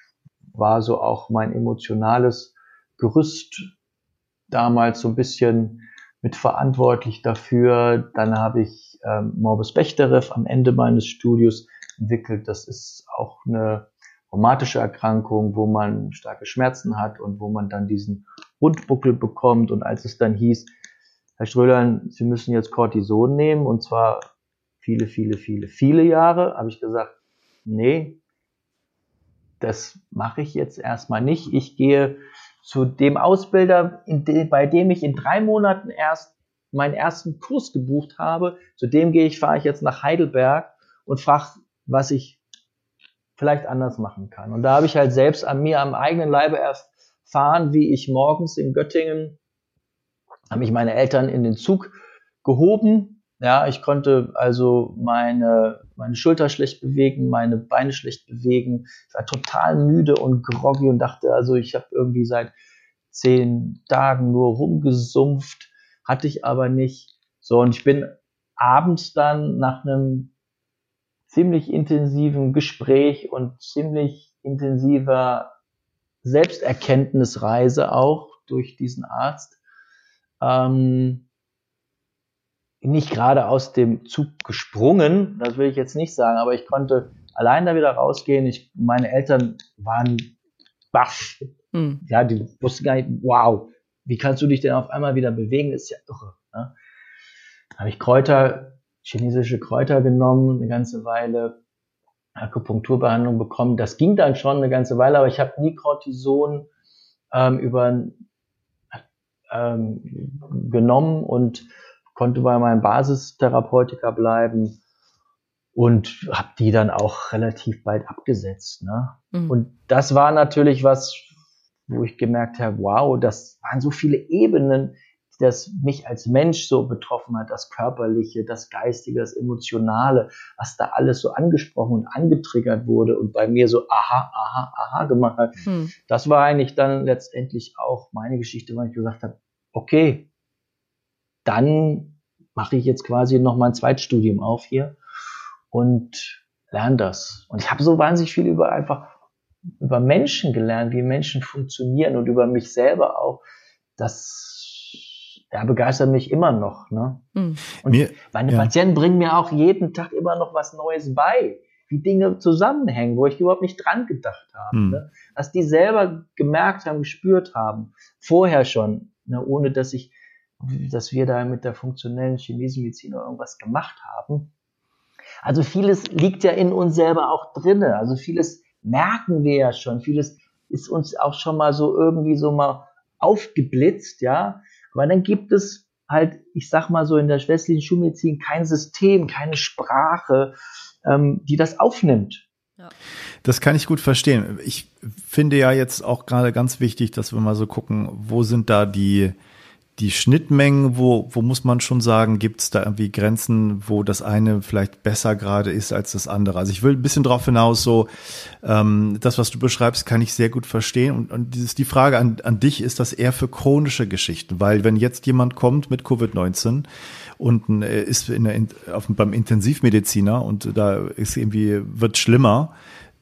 war so auch mein emotionales Gerüst damals so ein bisschen mit verantwortlich dafür. Dann habe ich ähm, Morbus Bechterew am Ende meines Studios entwickelt. Das ist auch eine rheumatische Erkrankung, wo man starke Schmerzen hat und wo man dann diesen Rundbuckel bekommt. Und als es dann hieß, Herr Ströhlern, Sie müssen jetzt Cortison nehmen und zwar viele, viele, viele, viele Jahre, habe ich gesagt, nee, das mache ich jetzt erstmal nicht. Ich gehe zu dem Ausbilder, de, bei dem ich in drei Monaten erst meinen ersten Kurs gebucht habe. Zu dem gehe ich, fahre ich jetzt nach Heidelberg und frage, was ich vielleicht anders machen kann. Und da habe ich halt selbst an mir am eigenen Leibe erfahren, wie ich morgens in Göttingen, haben mich meine Eltern in den Zug gehoben ja, ich konnte also meine, meine Schulter schlecht bewegen, meine Beine schlecht bewegen. Ich war total müde und groggy und dachte, also ich habe irgendwie seit zehn Tagen nur rumgesumpft, hatte ich aber nicht. So, und ich bin abends dann nach einem ziemlich intensiven Gespräch und ziemlich intensiver Selbsterkenntnisreise auch durch diesen Arzt. Ähm, nicht gerade aus dem Zug gesprungen, das will ich jetzt nicht sagen, aber ich konnte allein da wieder rausgehen. Ich, meine Eltern waren baff. Mhm. Ja, die wussten gar nicht, wow, wie kannst du dich denn auf einmal wieder bewegen? Das ist ja irre. Ne? Habe ich Kräuter, chinesische Kräuter genommen, eine ganze Weile Akupunkturbehandlung bekommen. Das ging dann schon eine ganze Weile, aber ich habe nie Cortison ähm, über ähm, genommen und konnte bei meinem Basistherapeutiker bleiben und habe die dann auch relativ bald abgesetzt. Ne? Mhm. Und das war natürlich was, wo ich gemerkt habe, wow, das waren so viele Ebenen, das mich als Mensch so betroffen hat, das Körperliche, das Geistige, das Emotionale, was da alles so angesprochen und angetriggert wurde und bei mir so aha, aha, aha gemacht hat. Hm. Das war eigentlich dann letztendlich auch meine Geschichte, weil ich gesagt habe, okay, dann mache ich jetzt quasi noch mal ein Zweitstudium auf hier und lerne das. Und ich habe so wahnsinnig viel über einfach über Menschen gelernt, wie Menschen funktionieren und über mich selber auch. Das ja, begeistert mich immer noch. Ne? Mhm. Und mir, meine ja. Patienten bringen mir auch jeden Tag immer noch was Neues bei, wie Dinge zusammenhängen, wo ich überhaupt nicht dran gedacht habe. Mhm. Ne? Dass die selber gemerkt haben, gespürt haben, vorher schon, ne? ohne dass ich, dass wir da mit der funktionellen Chinesenmedizin oder irgendwas gemacht haben. Also vieles liegt ja in uns selber auch drinne. Also vieles merken wir ja schon. Vieles ist uns auch schon mal so irgendwie so mal aufgeblitzt, ja. Aber dann gibt es halt, ich sag mal so in der westlichen Schulmedizin kein System, keine Sprache, ähm, die das aufnimmt. Ja. Das kann ich gut verstehen. Ich finde ja jetzt auch gerade ganz wichtig, dass wir mal so gucken, wo sind da die, die Schnittmengen, wo, wo muss man schon sagen, gibt es da irgendwie Grenzen, wo das eine vielleicht besser gerade ist als das andere? Also ich will ein bisschen drauf hinaus, so ähm, das, was du beschreibst, kann ich sehr gut verstehen. Und, und dieses, die Frage an, an dich, ist das eher für chronische Geschichten? Weil wenn jetzt jemand kommt mit Covid-19 und äh, ist in der, auf, beim Intensivmediziner und da ist irgendwie, wird schlimmer,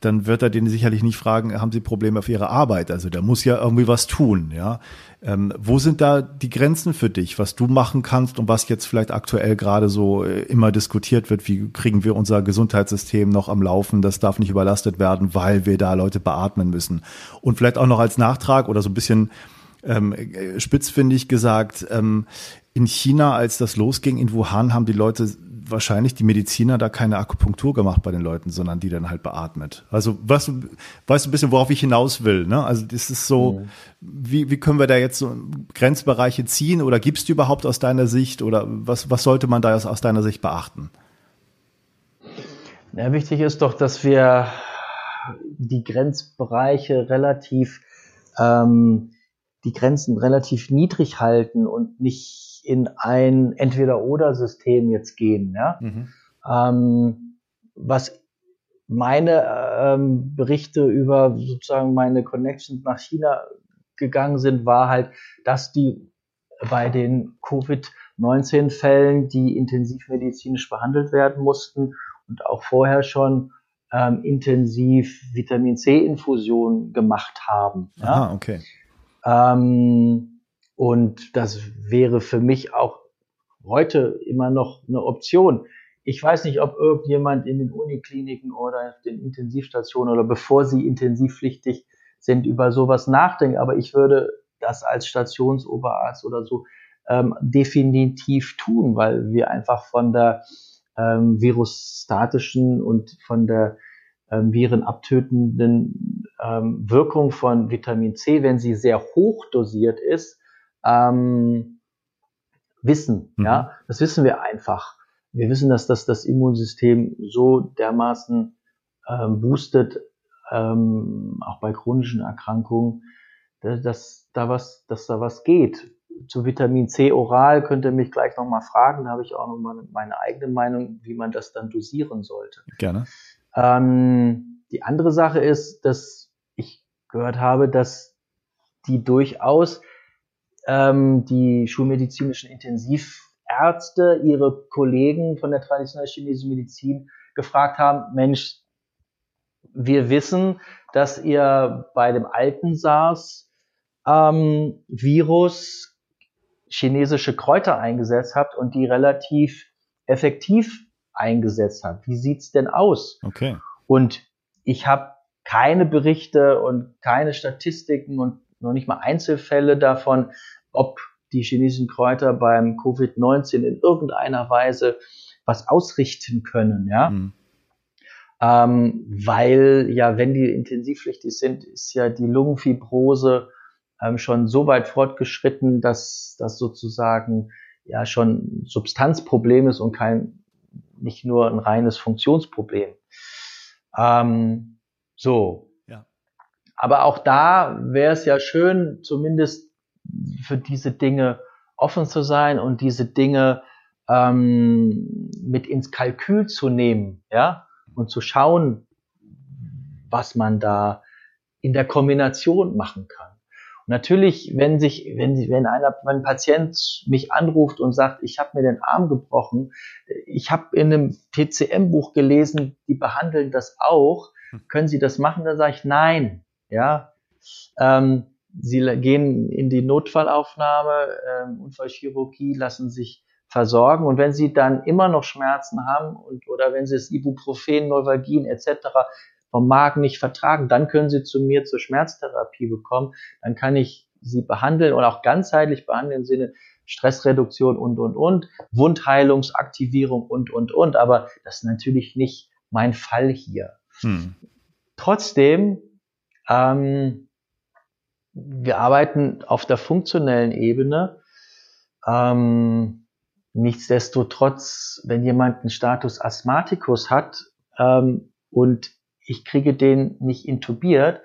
dann wird er den sicherlich nicht fragen, haben Sie Probleme auf Ihrer Arbeit? Also der muss ja irgendwie was tun, ja. Ähm, wo sind da die Grenzen für dich, was du machen kannst und was jetzt vielleicht aktuell gerade so äh, immer diskutiert wird? Wie kriegen wir unser Gesundheitssystem noch am Laufen? Das darf nicht überlastet werden, weil wir da Leute beatmen müssen. Und vielleicht auch noch als Nachtrag oder so ein bisschen ähm, äh, spitzfindig gesagt, ähm, in China, als das losging in Wuhan, haben die Leute wahrscheinlich die Mediziner da keine Akupunktur gemacht bei den Leuten, sondern die dann halt beatmet. Also weißt du, weißt du ein bisschen, worauf ich hinaus will. Ne? Also das ist so, mhm. wie, wie können wir da jetzt so Grenzbereiche ziehen oder gibst du überhaupt aus deiner Sicht oder was, was sollte man da aus, aus deiner Sicht beachten? Ja, wichtig ist doch, dass wir die Grenzbereiche relativ, ähm, die Grenzen relativ niedrig halten und nicht in ein Entweder-Oder-System jetzt gehen. Ja? Mhm. Ähm, was meine ähm, Berichte über sozusagen meine Connections nach China gegangen sind, war halt, dass die bei den Covid-19-Fällen, die intensivmedizinisch behandelt werden mussten und auch vorher schon ähm, intensiv Vitamin C-Infusion gemacht haben. Aha, ja? okay. Ähm, und das wäre für mich auch heute immer noch eine Option. Ich weiß nicht, ob irgendjemand in den Unikliniken oder den Intensivstationen oder bevor sie intensivpflichtig sind, über sowas nachdenken. Aber ich würde das als Stationsoberarzt oder so ähm, definitiv tun, weil wir einfach von der ähm, virostatischen und von der ähm, virenabtötenden ähm, Wirkung von Vitamin C, wenn sie sehr hoch dosiert ist, ähm, wissen. Mhm. Ja, das wissen wir einfach. Wir wissen, dass das das Immunsystem so dermaßen ähm, boostet, ähm, auch bei chronischen Erkrankungen, dass da was, dass da was geht. Zu Vitamin C oral könnt ihr mich gleich nochmal fragen. Da habe ich auch nochmal meine eigene Meinung, wie man das dann dosieren sollte. Gerne. Ähm, die andere Sache ist, dass ich gehört habe, dass die durchaus ähm, die schulmedizinischen Intensivärzte ihre Kollegen von der traditionellen chinesischen Medizin gefragt haben, Mensch, wir wissen, dass ihr bei dem alten SARS ähm, Virus chinesische Kräuter eingesetzt habt und die relativ effektiv eingesetzt habt. Wie sieht's denn aus? Okay. Und ich habe keine Berichte und keine Statistiken und noch nicht mal Einzelfälle davon, ob die chinesischen Kräuter beim Covid-19 in irgendeiner Weise was ausrichten können, ja. Mhm. Ähm, weil ja, wenn die intensivpflichtig sind, ist ja die Lungenfibrose ähm, schon so weit fortgeschritten, dass das sozusagen ja schon Substanzproblem ist und kein nicht nur ein reines Funktionsproblem. Ähm, so. Aber auch da wäre es ja schön, zumindest für diese Dinge offen zu sein und diese Dinge ähm, mit ins Kalkül zu nehmen, ja, und zu schauen, was man da in der Kombination machen kann. Und natürlich, wenn sich, wenn, wenn einer, wenn ein Patient mich anruft und sagt, ich habe mir den Arm gebrochen, ich habe in einem TCM-Buch gelesen, die behandeln das auch, hm. können Sie das machen? Da sage ich nein, ja. Ähm, Sie gehen in die Notfallaufnahme, ähm, Unfallchirurgie, lassen sich versorgen. Und wenn Sie dann immer noch Schmerzen haben und, oder wenn Sie das Ibuprofen, Neuvalgin etc. vom Magen nicht vertragen, dann können Sie zu mir zur Schmerztherapie bekommen. Dann kann ich Sie behandeln und auch ganzheitlich behandeln im Sinne Stressreduktion und, und, und, Wundheilungsaktivierung und, und, und. Aber das ist natürlich nicht mein Fall hier. Hm. Trotzdem, ähm, wir arbeiten auf der funktionellen Ebene. Ähm, nichtsdestotrotz, wenn jemand einen Status Asthmaticus hat ähm, und ich kriege den nicht intubiert,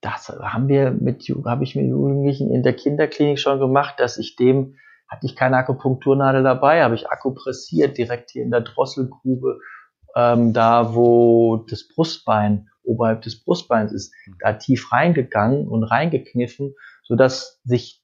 das haben wir mit, habe ich mit Jugendlichen in der Kinderklinik schon gemacht, dass ich dem, hatte ich keine Akupunkturnadel dabei, habe ich akupressiert direkt hier in der Drosselgrube, ähm, da wo das Brustbein oberhalb des Brustbeins ist, mhm. da tief reingegangen und reingekniffen, so dass sich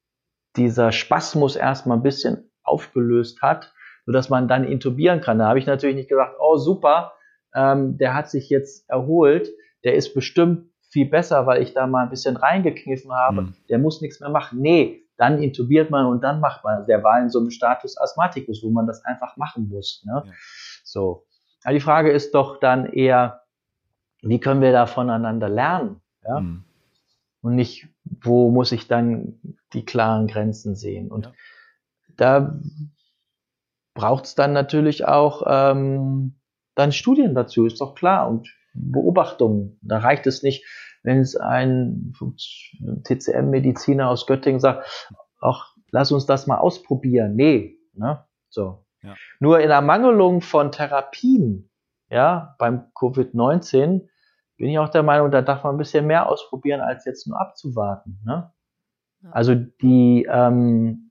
dieser Spasmus erstmal ein bisschen aufgelöst hat, so dass man dann intubieren kann. Da habe ich natürlich nicht gesagt, oh super, ähm, der hat sich jetzt erholt, der ist bestimmt viel besser, weil ich da mal ein bisschen reingekniffen habe, mhm. der muss nichts mehr machen. Nee, dann intubiert man und dann macht man. Der war in so einem Status Asthmaticus, wo man das einfach machen muss. Ne? Ja. So. Aber die Frage ist doch dann eher, wie können wir da voneinander lernen? Ja? Mhm. Und nicht, wo muss ich dann die klaren Grenzen sehen? Und ja. da braucht es dann natürlich auch ähm, dann Studien dazu, ist doch klar, und Beobachtungen. Da reicht es nicht, wenn es ein TCM-Mediziner aus Göttingen sagt, ach, lass uns das mal ausprobieren. Nee, ne? So. Ja. Nur in Ermangelung von Therapien, ja, beim Covid-19 bin ich auch der Meinung, da darf man ein bisschen mehr ausprobieren, als jetzt nur abzuwarten. Ne? Also die ähm,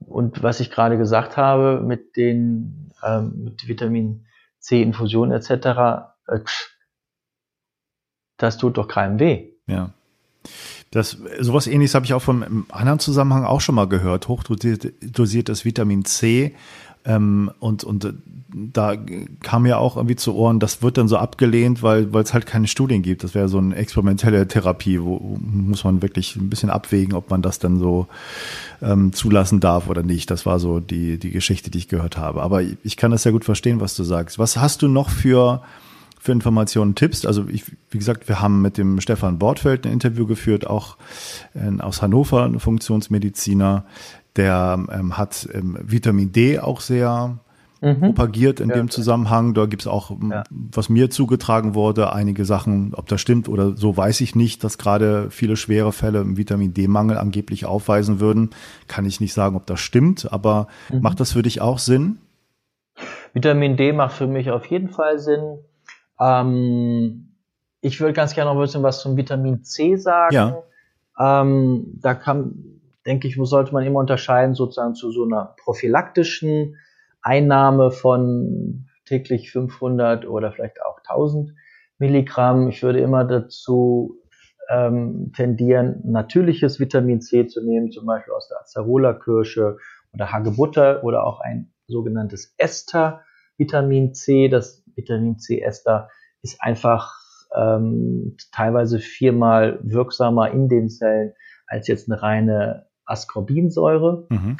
und was ich gerade gesagt habe mit den ähm, mit Vitamin C Infusion etc. Äh, das tut doch keinem weh. Ja. Das, sowas ähnliches habe ich auch vom anderen Zusammenhang auch schon mal gehört. Hochdosiertes Vitamin C ähm, und, und äh, da kam ja auch irgendwie zu Ohren, das wird dann so abgelehnt, weil weil es halt keine Studien gibt. Das wäre so eine experimentelle Therapie, wo, wo muss man wirklich ein bisschen abwägen, ob man das dann so ähm, zulassen darf oder nicht. Das war so die, die Geschichte, die ich gehört habe. Aber ich kann das sehr gut verstehen, was du sagst. Was hast du noch für für Informationen, Tipps. Also ich, wie gesagt, wir haben mit dem Stefan Bortfeld ein Interview geführt, auch äh, aus Hannover, ein Funktionsmediziner, der ähm, hat ähm, Vitamin D auch sehr mhm. propagiert in ja, dem Zusammenhang. Da gibt es auch, ja. was mir zugetragen wurde, einige Sachen, ob das stimmt oder so, weiß ich nicht, dass gerade viele schwere Fälle im Vitamin D-Mangel angeblich aufweisen würden. Kann ich nicht sagen, ob das stimmt, aber mhm. macht das für dich auch Sinn? Vitamin D macht für mich auf jeden Fall Sinn. Ähm, ich würde ganz gerne noch ein bisschen was zum Vitamin C sagen. Ja. Ähm, da kann, denke ich, sollte man immer unterscheiden sozusagen zu so einer prophylaktischen Einnahme von täglich 500 oder vielleicht auch 1000 Milligramm. Ich würde immer dazu ähm, tendieren, natürliches Vitamin C zu nehmen, zum Beispiel aus der Acerola-Kirsche oder Hagebutter oder auch ein sogenanntes Ester-Vitamin C. Das Vitamin C-Ester ist einfach ähm, teilweise viermal wirksamer in den Zellen als jetzt eine reine Ascorbinsäure. Mhm.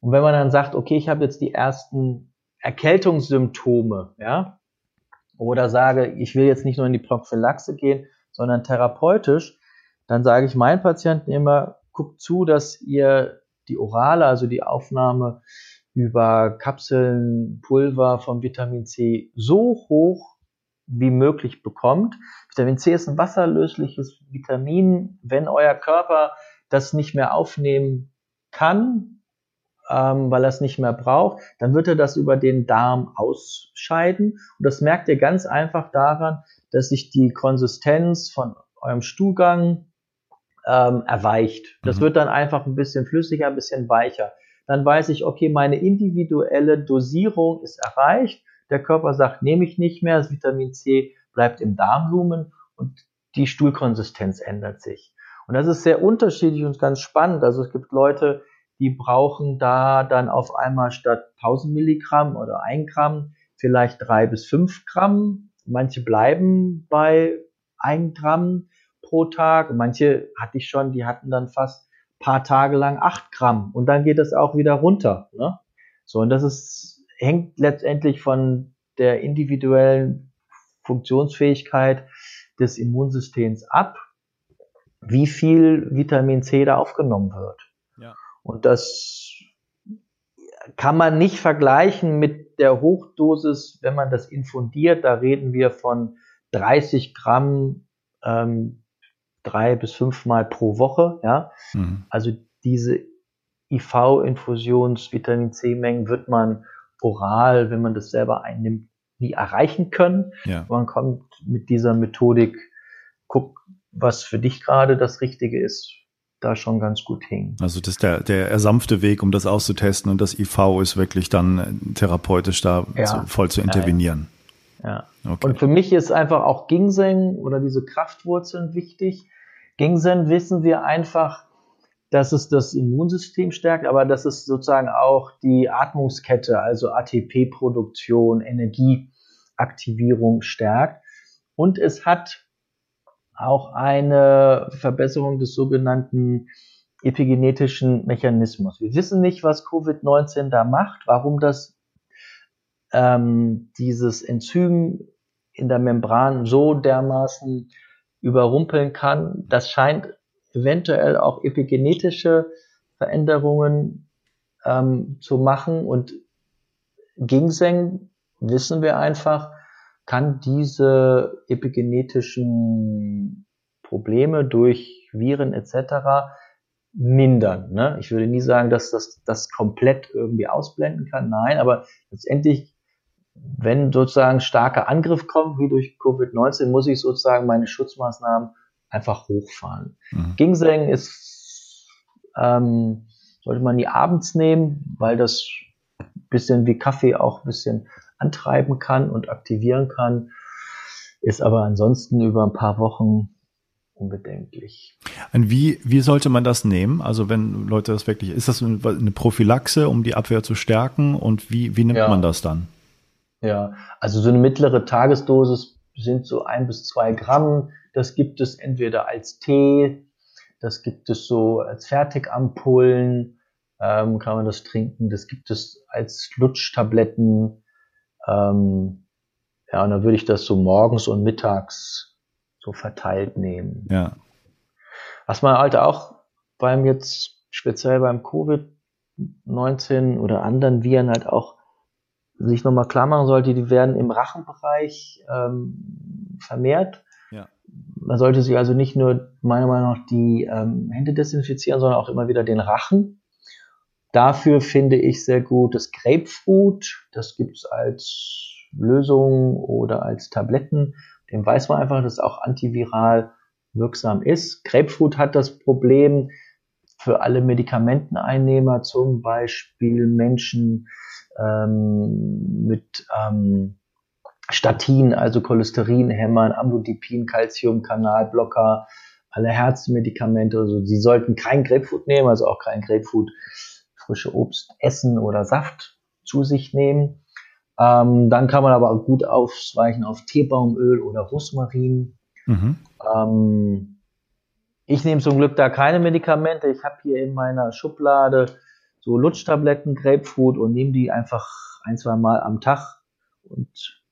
Und wenn man dann sagt, okay, ich habe jetzt die ersten Erkältungssymptome, ja, oder sage, ich will jetzt nicht nur in die Prophylaxe gehen, sondern therapeutisch, dann sage ich meinen Patienten immer, guckt zu, dass ihr die orale, also die Aufnahme über Kapseln, Pulver von Vitamin C so hoch wie möglich bekommt. Vitamin C ist ein wasserlösliches Vitamin. Wenn euer Körper das nicht mehr aufnehmen kann, ähm, weil er es nicht mehr braucht, dann wird er das über den Darm ausscheiden. Und das merkt ihr ganz einfach daran, dass sich die Konsistenz von eurem Stuhlgang ähm, erweicht. Das mhm. wird dann einfach ein bisschen flüssiger, ein bisschen weicher. Dann weiß ich, okay, meine individuelle Dosierung ist erreicht. Der Körper sagt, nehme ich nicht mehr. Das Vitamin C bleibt im Darmlumen und die Stuhlkonsistenz ändert sich. Und das ist sehr unterschiedlich und ganz spannend. Also es gibt Leute, die brauchen da dann auf einmal statt 1000 Milligramm oder 1 Gramm vielleicht drei bis fünf Gramm. Manche bleiben bei 1 Gramm pro Tag. Manche hatte ich schon, die hatten dann fast paar Tage lang 8 Gramm. Und dann geht es auch wieder runter. Ne? So, und das ist, hängt letztendlich von der individuellen Funktionsfähigkeit des Immunsystems ab wie viel Vitamin C da aufgenommen wird. Ja. Und das kann man nicht vergleichen mit der Hochdosis, wenn man das infundiert. Da reden wir von 30 Gramm ähm, drei bis fünfmal pro Woche. Ja, mhm. also diese IV-Infusions-Vitamin C-Mengen wird man oral, wenn man das selber einnimmt, nie erreichen können. Ja. Man kommt mit dieser Methodik, guckt, was für dich gerade das Richtige ist, da schon ganz gut hin. Also das ist der, der ersanfte Weg, um das auszutesten und das IV ist wirklich dann therapeutisch da ja. zu, voll zu intervenieren. Ja. ja. Okay. Und für mich ist einfach auch Ginseng oder diese Kraftwurzeln wichtig. Ginseng wissen wir einfach, dass es das Immunsystem stärkt, aber dass es sozusagen auch die Atmungskette, also ATP-Produktion, Energieaktivierung stärkt. Und es hat auch eine Verbesserung des sogenannten epigenetischen Mechanismus. Wir wissen nicht, was Covid-19 da macht, warum das ähm, dieses Enzym in der Membran so dermaßen überrumpeln kann. Das scheint eventuell auch epigenetische Veränderungen ähm, zu machen und Ginseng wissen wir einfach, kann diese epigenetischen Probleme durch Viren etc. mindern. Ne? Ich würde nie sagen, dass das das komplett irgendwie ausblenden kann. Nein, aber letztendlich, wenn sozusagen starker Angriff kommt, wie durch Covid-19, muss ich sozusagen meine Schutzmaßnahmen einfach hochfahren. Mhm. Ginseng ist, ähm, sollte man nie abends nehmen, weil das bisschen wie Kaffee auch ein bisschen antreiben kann und aktivieren kann, ist aber ansonsten über ein paar Wochen unbedenklich. Und wie, wie sollte man das nehmen? Also wenn Leute das wirklich, ist das eine Prophylaxe, um die Abwehr zu stärken und wie, wie nimmt ja. man das dann? Ja, also so eine mittlere Tagesdosis sind so ein bis zwei Gramm. Das gibt es entweder als Tee, das gibt es so als Fertigampullen, ähm, kann man das trinken. Das gibt es als Lutschtabletten. Ähm, ja, und dann würde ich das so morgens und mittags so verteilt nehmen. Ja. Was man halt auch beim jetzt speziell beim Covid-19 oder anderen Viren halt auch sich nochmal klar machen sollte, die werden im Rachenbereich ähm, vermehrt. Ja. Man sollte sich also nicht nur meiner Meinung nach die ähm, Hände desinfizieren, sondern auch immer wieder den Rachen. Dafür finde ich sehr gut das Grapefruit. Das gibt's als Lösung oder als Tabletten. Dem weiß man einfach, dass es auch antiviral wirksam ist. Grapefruit hat das Problem für alle Medikamenteneinnehmer, zum Beispiel Menschen ähm, mit ähm, Statin, also Cholesterinhämmern, Amlodipin, Calcium, Kanalblocker, alle Herzmedikamente. Also sie sollten kein Grapefruit nehmen, also auch kein Grapefruit frische Obst essen oder Saft zu sich nehmen. Ähm, dann kann man aber auch gut ausweichen auf Teebaumöl oder Rosmarin. Mhm. Ähm, ich nehme zum Glück da keine Medikamente. Ich habe hier in meiner Schublade so Lutschtabletten, Grapefruit und nehme die einfach ein, zwei Mal am Tag und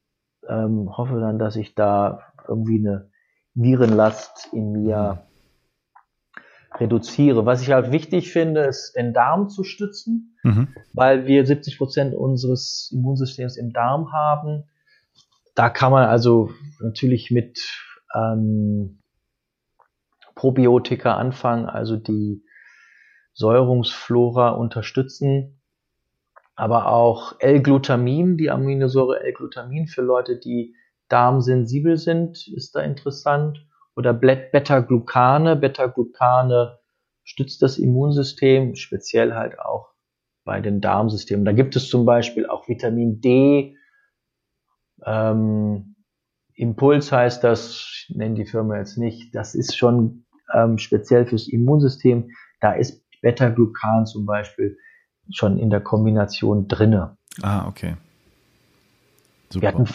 ähm, hoffe dann, dass ich da irgendwie eine Virenlast in mir reduziere. Was ich halt wichtig finde, ist den Darm zu stützen, mhm. weil wir 70 Prozent unseres Immunsystems im Darm haben. Da kann man also natürlich mit ähm, Probiotika anfangen, also die Säurungsflora unterstützen, aber auch L-Glutamin, die Aminosäure L-Glutamin für Leute, die darmsensibel sind, ist da interessant. Oder Beta-Glucane. Beta-Glucane stützt das Immunsystem, speziell halt auch bei den Darmsystemen. Da gibt es zum Beispiel auch Vitamin D. Ähm, Impuls heißt das, ich nenne die Firma jetzt nicht. Das ist schon ähm, speziell fürs Immunsystem. Da ist Beta-Glucan zum Beispiel schon in der Kombination drinne. Ah, okay. Super. Wir hatten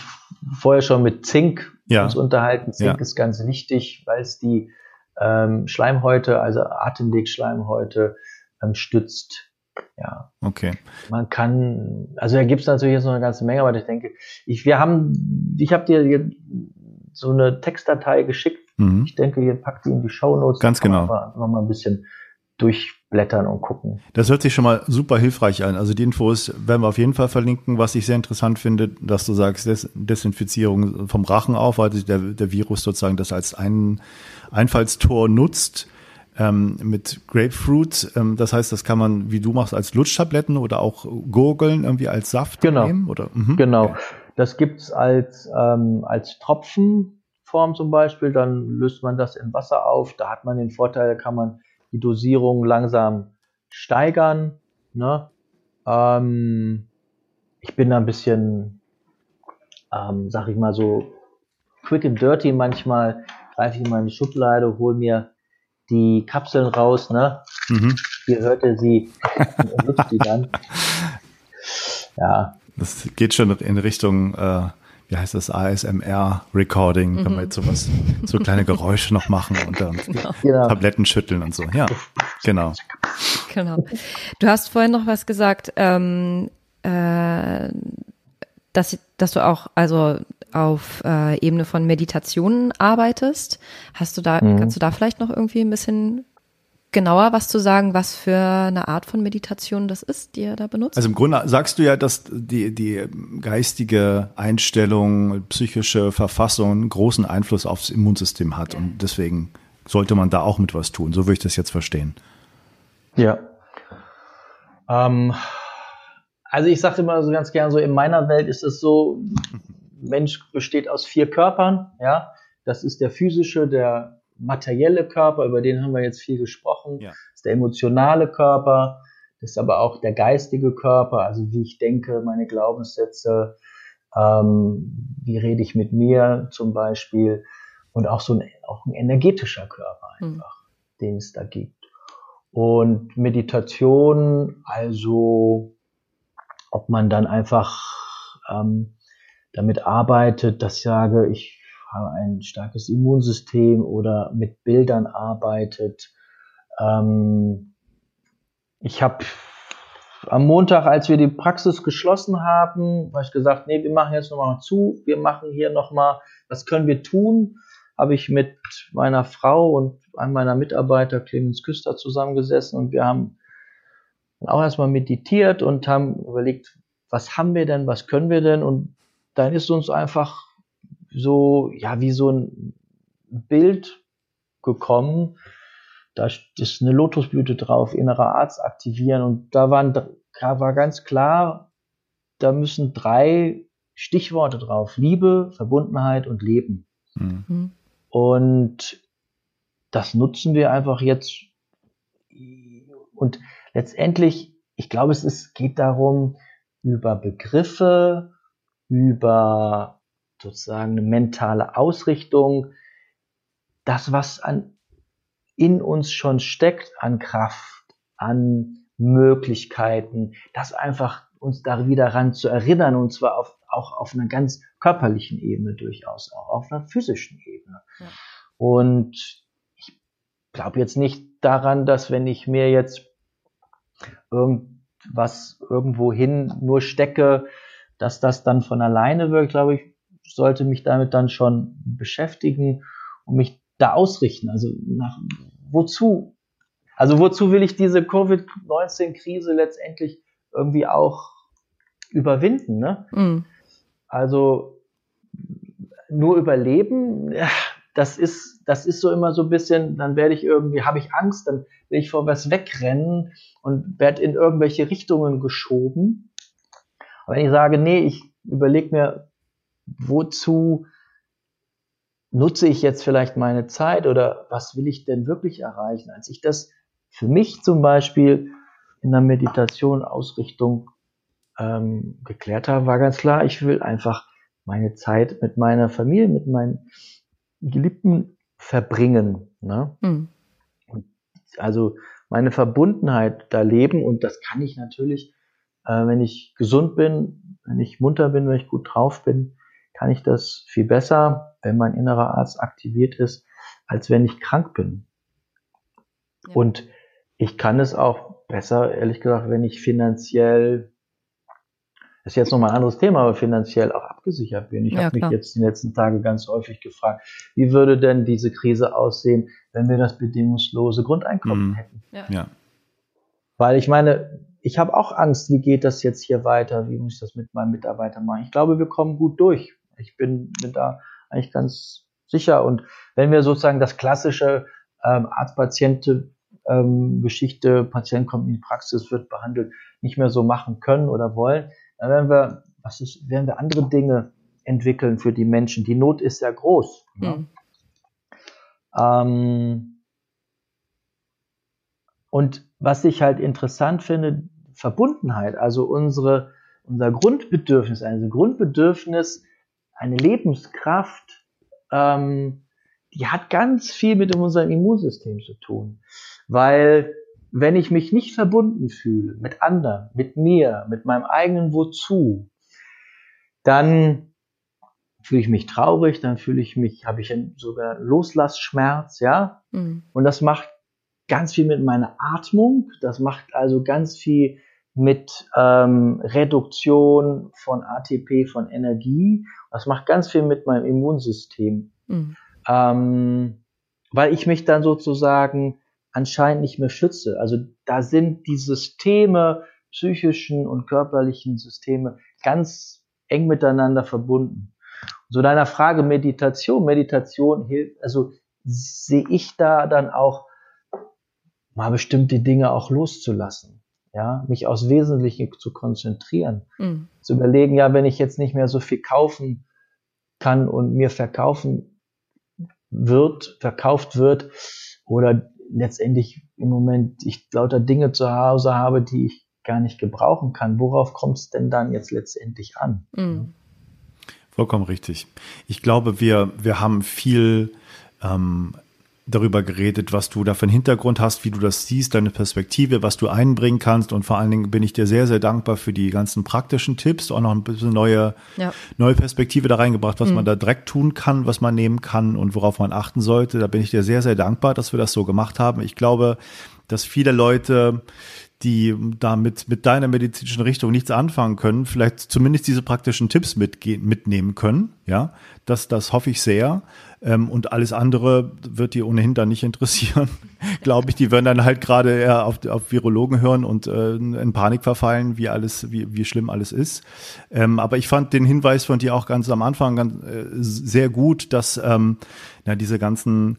vorher schon mit Zink ja. uns unterhalten. Zink ja. ist ganz wichtig, weil es die ähm, Schleimhäute, also Atemwegschleimhäute, ähm, stützt. Ja. Okay. Man kann, also da gibt es natürlich jetzt noch eine ganze Menge, aber ich denke, ich, wir haben, ich habe dir hier so eine Textdatei geschickt. Mhm. Ich denke, ihr packt die in die Show Notes. Ganz genau. Noch mal ein bisschen durchblättern und gucken. Das hört sich schon mal super hilfreich an. Also die Infos werden wir auf jeden Fall verlinken. Was ich sehr interessant finde, dass du sagst, Des Desinfizierung vom Rachen auf, weil der, der Virus sozusagen das als ein Einfallstor nutzt ähm, mit Grapefruit. Ähm, das heißt, das kann man, wie du machst, als Lutschtabletten oder auch gurgeln irgendwie als Saft genau. nehmen? Oder? Mhm. Genau. Okay. Das gibt's als, ähm, als Tropfenform zum Beispiel. Dann löst man das in Wasser auf. Da hat man den Vorteil, kann man die Dosierung langsam steigern. Ne? Ähm, ich bin da ein bisschen, ähm, sag ich mal so, quick and dirty manchmal. Greife ich in meine Schublade, hole mir die Kapseln raus. Ne? Mhm. Hier hörte sie und die dann. Ja. Das geht schon in Richtung äh, wie heißt das, ASMR-Recording, mhm. kann man jetzt sowas, so kleine Geräusche noch machen und dann genau. Tabletten schütteln und so. Ja, genau. Genau. Du hast vorhin noch was gesagt, ähm, äh, dass, dass du auch also auf äh, Ebene von Meditationen arbeitest. Hast du da, mhm. kannst du da vielleicht noch irgendwie ein bisschen genauer was zu sagen, was für eine Art von Meditation das ist, die er da benutzt? Also im Grunde sagst du ja, dass die, die geistige Einstellung, psychische Verfassung einen großen Einfluss aufs Immunsystem hat und deswegen sollte man da auch mit was tun. So würde ich das jetzt verstehen. Ja. Ähm, also ich sage immer so ganz gern so, in meiner Welt ist es so, Mensch besteht aus vier Körpern, ja. Das ist der physische, der materielle Körper, über den haben wir jetzt viel gesprochen, ja. das ist der emotionale Körper, das ist aber auch der geistige Körper, also wie ich denke, meine Glaubenssätze, ähm, wie rede ich mit mir zum Beispiel und auch so ein, auch ein energetischer Körper hm. einfach, mhm. den es da gibt. Und Meditation, also ob man dann einfach ähm, damit arbeitet, dass ich sage, ich habe ein starkes Immunsystem oder mit Bildern arbeitet. Ähm, ich habe am Montag, als wir die Praxis geschlossen haben, habe ich gesagt, nee, wir machen jetzt nochmal zu, wir machen hier nochmal, was können wir tun? Habe ich mit meiner Frau und einem meiner Mitarbeiter, Clemens Küster, zusammengesessen und wir haben auch erstmal meditiert und haben überlegt, was haben wir denn, was können wir denn? Und dann ist uns einfach so, ja, wie so ein Bild gekommen. Da ist eine Lotusblüte drauf, innerer Arzt aktivieren und da waren, da war ganz klar, da müssen drei Stichworte drauf. Liebe, Verbundenheit und Leben. Mhm. Und das nutzen wir einfach jetzt. Und letztendlich, ich glaube, es ist, geht darum, über Begriffe, über sozusagen eine mentale Ausrichtung, das, was an, in uns schon steckt, an Kraft, an Möglichkeiten, das einfach uns da wieder ran zu erinnern und zwar auf, auch auf einer ganz körperlichen Ebene durchaus, auch auf einer physischen Ebene. Ja. Und ich glaube jetzt nicht daran, dass wenn ich mir jetzt irgendwas irgendwo hin nur stecke, dass das dann von alleine wirkt, glaube ich, sollte mich damit dann schon beschäftigen und mich da ausrichten. Also nach wozu? Also wozu will ich diese Covid-19-Krise letztendlich irgendwie auch überwinden? Ne? Mhm. Also nur überleben, das ist, das ist so immer so ein bisschen, dann werde ich irgendwie, habe ich Angst, dann will ich vor was wegrennen und werde in irgendwelche Richtungen geschoben. Aber wenn ich sage, nee, ich überlege mir, wozu nutze ich jetzt vielleicht meine Zeit oder was will ich denn wirklich erreichen? Als ich das für mich zum Beispiel in der Meditation Ausrichtung ähm, geklärt habe, war ganz klar, ich will einfach meine Zeit mit meiner Familie, mit meinen Geliebten verbringen. Ne? Mhm. Also meine Verbundenheit da leben und das kann ich natürlich, äh, wenn ich gesund bin, wenn ich munter bin, wenn ich gut drauf bin, kann ich das viel besser, wenn mein innerer Arzt aktiviert ist, als wenn ich krank bin. Ja. Und ich kann es auch besser, ehrlich gesagt, wenn ich finanziell, das ist jetzt nochmal ein anderes Thema, aber finanziell auch abgesichert bin. Ich ja, habe mich jetzt in den letzten Tagen ganz häufig gefragt, wie würde denn diese Krise aussehen, wenn wir das bedingungslose Grundeinkommen mhm. hätten? Ja. ja. Weil ich meine, ich habe auch Angst, wie geht das jetzt hier weiter, wie muss ich das mit meinem Mitarbeiter machen. Ich glaube, wir kommen gut durch. Ich bin mir da eigentlich ganz sicher. Und wenn wir sozusagen das klassische ähm, Arzt-Patiente-Geschichte, ähm, Patient kommt in die Praxis, wird behandelt, nicht mehr so machen können oder wollen, dann werden wir, was ist, werden wir andere Dinge entwickeln für die Menschen. Die Not ist ja groß. Mhm. Ne? Ähm, und was ich halt interessant finde, Verbundenheit, also unsere, unser Grundbedürfnis, also Grundbedürfnis eine Lebenskraft, ähm, die hat ganz viel mit unserem Immunsystem zu tun. Weil wenn ich mich nicht verbunden fühle mit anderen, mit mir, mit meinem eigenen Wozu, dann fühle ich mich traurig, dann fühle ich mich, habe ich sogar Loslassschmerz, ja. Mhm. Und das macht ganz viel mit meiner Atmung, das macht also ganz viel mit ähm, Reduktion von ATP, von Energie. Das macht ganz viel mit meinem Immunsystem. Mhm. Ähm, weil ich mich dann sozusagen anscheinend nicht mehr schütze. Also da sind die Systeme, psychischen und körperlichen Systeme ganz eng miteinander verbunden. So deiner Frage Meditation, Meditation hilft, also sehe ich da dann auch mal bestimmte Dinge auch loszulassen ja, mich aufs Wesentliche zu konzentrieren, mhm. zu überlegen, ja, wenn ich jetzt nicht mehr so viel kaufen kann und mir verkaufen wird, verkauft wird oder letztendlich im Moment ich lauter Dinge zu Hause habe, die ich gar nicht gebrauchen kann, worauf kommt es denn dann jetzt letztendlich an? Mhm. Vollkommen richtig. Ich glaube, wir, wir haben viel ähm, darüber geredet, was du da für einen Hintergrund hast, wie du das siehst, deine Perspektive, was du einbringen kannst. Und vor allen Dingen bin ich dir sehr, sehr dankbar für die ganzen praktischen Tipps, auch noch ein bisschen neue, ja. neue Perspektive da reingebracht, was mhm. man da direkt tun kann, was man nehmen kann und worauf man achten sollte. Da bin ich dir sehr, sehr dankbar, dass wir das so gemacht haben. Ich glaube, dass viele Leute die damit mit deiner medizinischen Richtung nichts anfangen können, vielleicht zumindest diese praktischen Tipps mitgehen, mitnehmen können. Ja, das, das hoffe ich sehr. Ähm, und alles andere wird die ohnehin dann nicht interessieren, glaube ich. Die werden dann halt gerade eher auf, auf Virologen hören und äh, in Panik verfallen, wie alles, wie, wie schlimm alles ist. Ähm, aber ich fand den Hinweis von dir auch ganz am Anfang ganz, äh, sehr gut, dass ähm, na, diese ganzen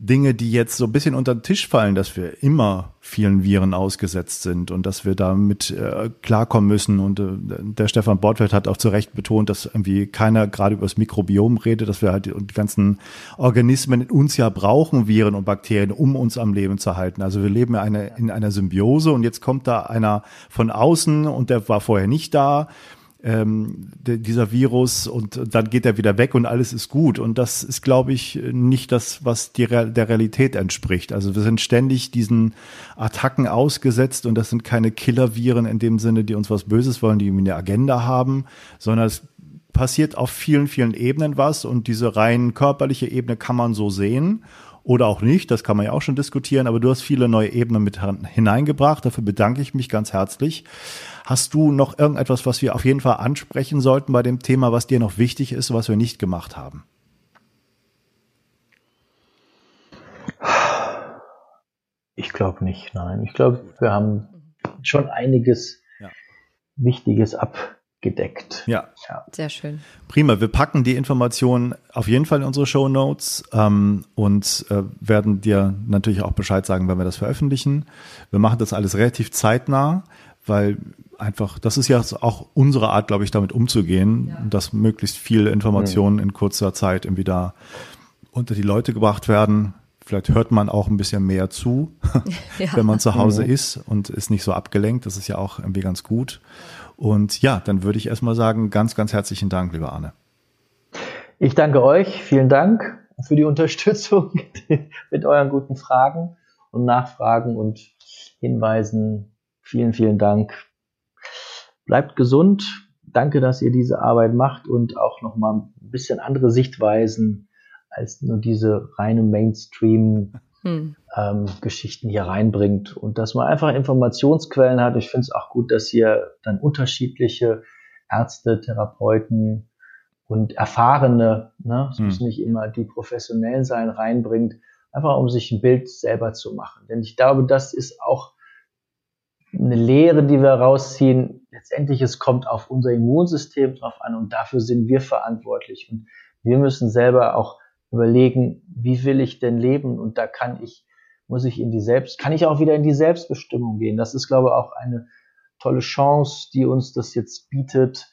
Dinge, die jetzt so ein bisschen unter den Tisch fallen, dass wir immer vielen Viren ausgesetzt sind und dass wir damit äh, klarkommen müssen. Und äh, der Stefan Bortfeld hat auch zu Recht betont, dass irgendwie keiner gerade über das Mikrobiom redet, dass wir halt die, die ganzen Organismen in uns ja brauchen, Viren und Bakterien, um uns am Leben zu halten. Also wir leben eine, in einer Symbiose und jetzt kommt da einer von außen und der war vorher nicht da ähm, dieser Virus und dann geht er wieder weg und alles ist gut. Und das ist, glaube ich, nicht das, was die, der Realität entspricht. Also wir sind ständig diesen Attacken ausgesetzt und das sind keine Killerviren in dem Sinne, die uns was Böses wollen, die eine Agenda haben, sondern es passiert auf vielen, vielen Ebenen was und diese rein körperliche Ebene kann man so sehen oder auch nicht, das kann man ja auch schon diskutieren, aber du hast viele neue Ebenen mit hineingebracht, dafür bedanke ich mich ganz herzlich. Hast du noch irgendetwas, was wir auf jeden Fall ansprechen sollten bei dem Thema, was dir noch wichtig ist, was wir nicht gemacht haben? Ich glaube nicht, nein. Ich glaube, wir haben schon einiges ja. Wichtiges abgedeckt. Ja. ja. Sehr schön. Prima. Wir packen die Informationen auf jeden Fall in unsere Show Notes ähm, und äh, werden dir natürlich auch Bescheid sagen, wenn wir das veröffentlichen. Wir machen das alles relativ zeitnah, weil einfach, das ist ja auch unsere Art, glaube ich, damit umzugehen, ja. dass möglichst viele Informationen mhm. in kurzer Zeit irgendwie da unter die Leute gebracht werden. Vielleicht hört man auch ein bisschen mehr zu, ja. wenn man zu Hause mhm. ist und ist nicht so abgelenkt. Das ist ja auch irgendwie ganz gut. Und ja, dann würde ich erstmal sagen, ganz, ganz herzlichen Dank, lieber Arne. Ich danke euch. Vielen Dank für die Unterstützung mit euren guten Fragen und Nachfragen und Hinweisen. Vielen, vielen Dank. Bleibt gesund. Danke, dass ihr diese Arbeit macht und auch nochmal ein bisschen andere Sichtweisen als nur diese reine Mainstream-Geschichten hm. ähm, hier reinbringt und dass man einfach Informationsquellen hat. Ich finde es auch gut, dass hier dann unterschiedliche Ärzte, Therapeuten und Erfahrene, ne, es hm. müssen nicht immer die Professionellen sein, reinbringt, einfach um sich ein Bild selber zu machen. Denn ich glaube, das ist auch eine Lehre, die wir rausziehen. Letztendlich, es kommt auf unser Immunsystem drauf an und dafür sind wir verantwortlich. Und wir müssen selber auch überlegen, wie will ich denn leben? Und da kann ich, muss ich in die Selbst, kann ich auch wieder in die Selbstbestimmung gehen. Das ist, glaube ich, auch eine tolle Chance, die uns das jetzt bietet.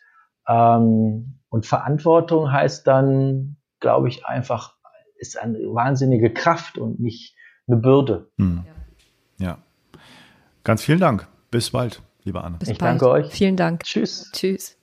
Ähm, und Verantwortung heißt dann, glaube ich, einfach, ist eine wahnsinnige Kraft und nicht eine Bürde. Hm. Ja. Ganz vielen Dank. Bis bald, lieber Anne. Bis ich bald. danke euch. Vielen Dank. Tschüss. Tschüss.